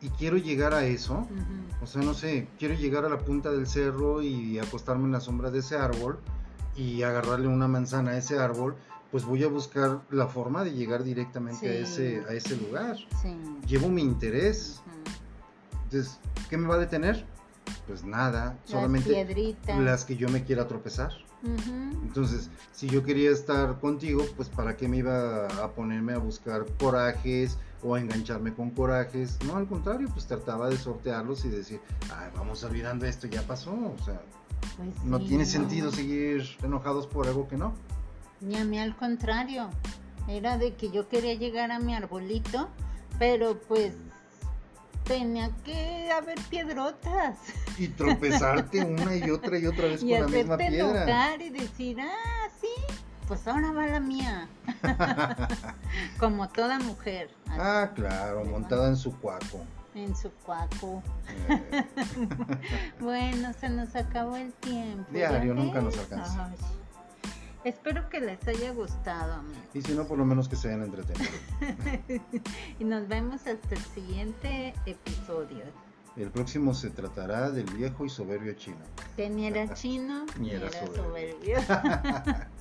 y quiero llegar a eso, o sea, no sé, quiero llegar a la punta del cerro y acostarme en la sombra de ese árbol y agarrarle una manzana a ese árbol, pues voy a buscar la forma de llegar directamente a, ese, a ese lugar. Llevo mi interés. Entonces, ¿qué me va a detener? Pues nada, solamente las que yo me quiera tropezar. Entonces, si yo quería estar contigo, pues para qué me iba a ponerme a buscar corajes o a engancharme con corajes. No, al contrario, pues trataba de sortearlos y decir, ay, vamos olvidando esto, ya pasó. O sea, pues no tiene sentido seguir enojados por algo que no. Ni a mí al contrario, era de que yo quería llegar a mi arbolito, pero pues tenía que haber piedrotas. Y tropezarte una y otra y otra vez con la misma piedra. y decir, ah, sí, pues ahora va la mía. Como toda mujer. Ah, claro, montada en su cuaco. En su cuaco. Eh. bueno, se nos acabó el tiempo. Diario, nunca nos alcanza. Espero que les haya gustado, amigos. Y si no, por lo menos que se hayan entretenido. y nos vemos hasta el siguiente episodio. El próximo se tratará del viejo y soberbio chino. Que ni era chino ni, era, soberbio.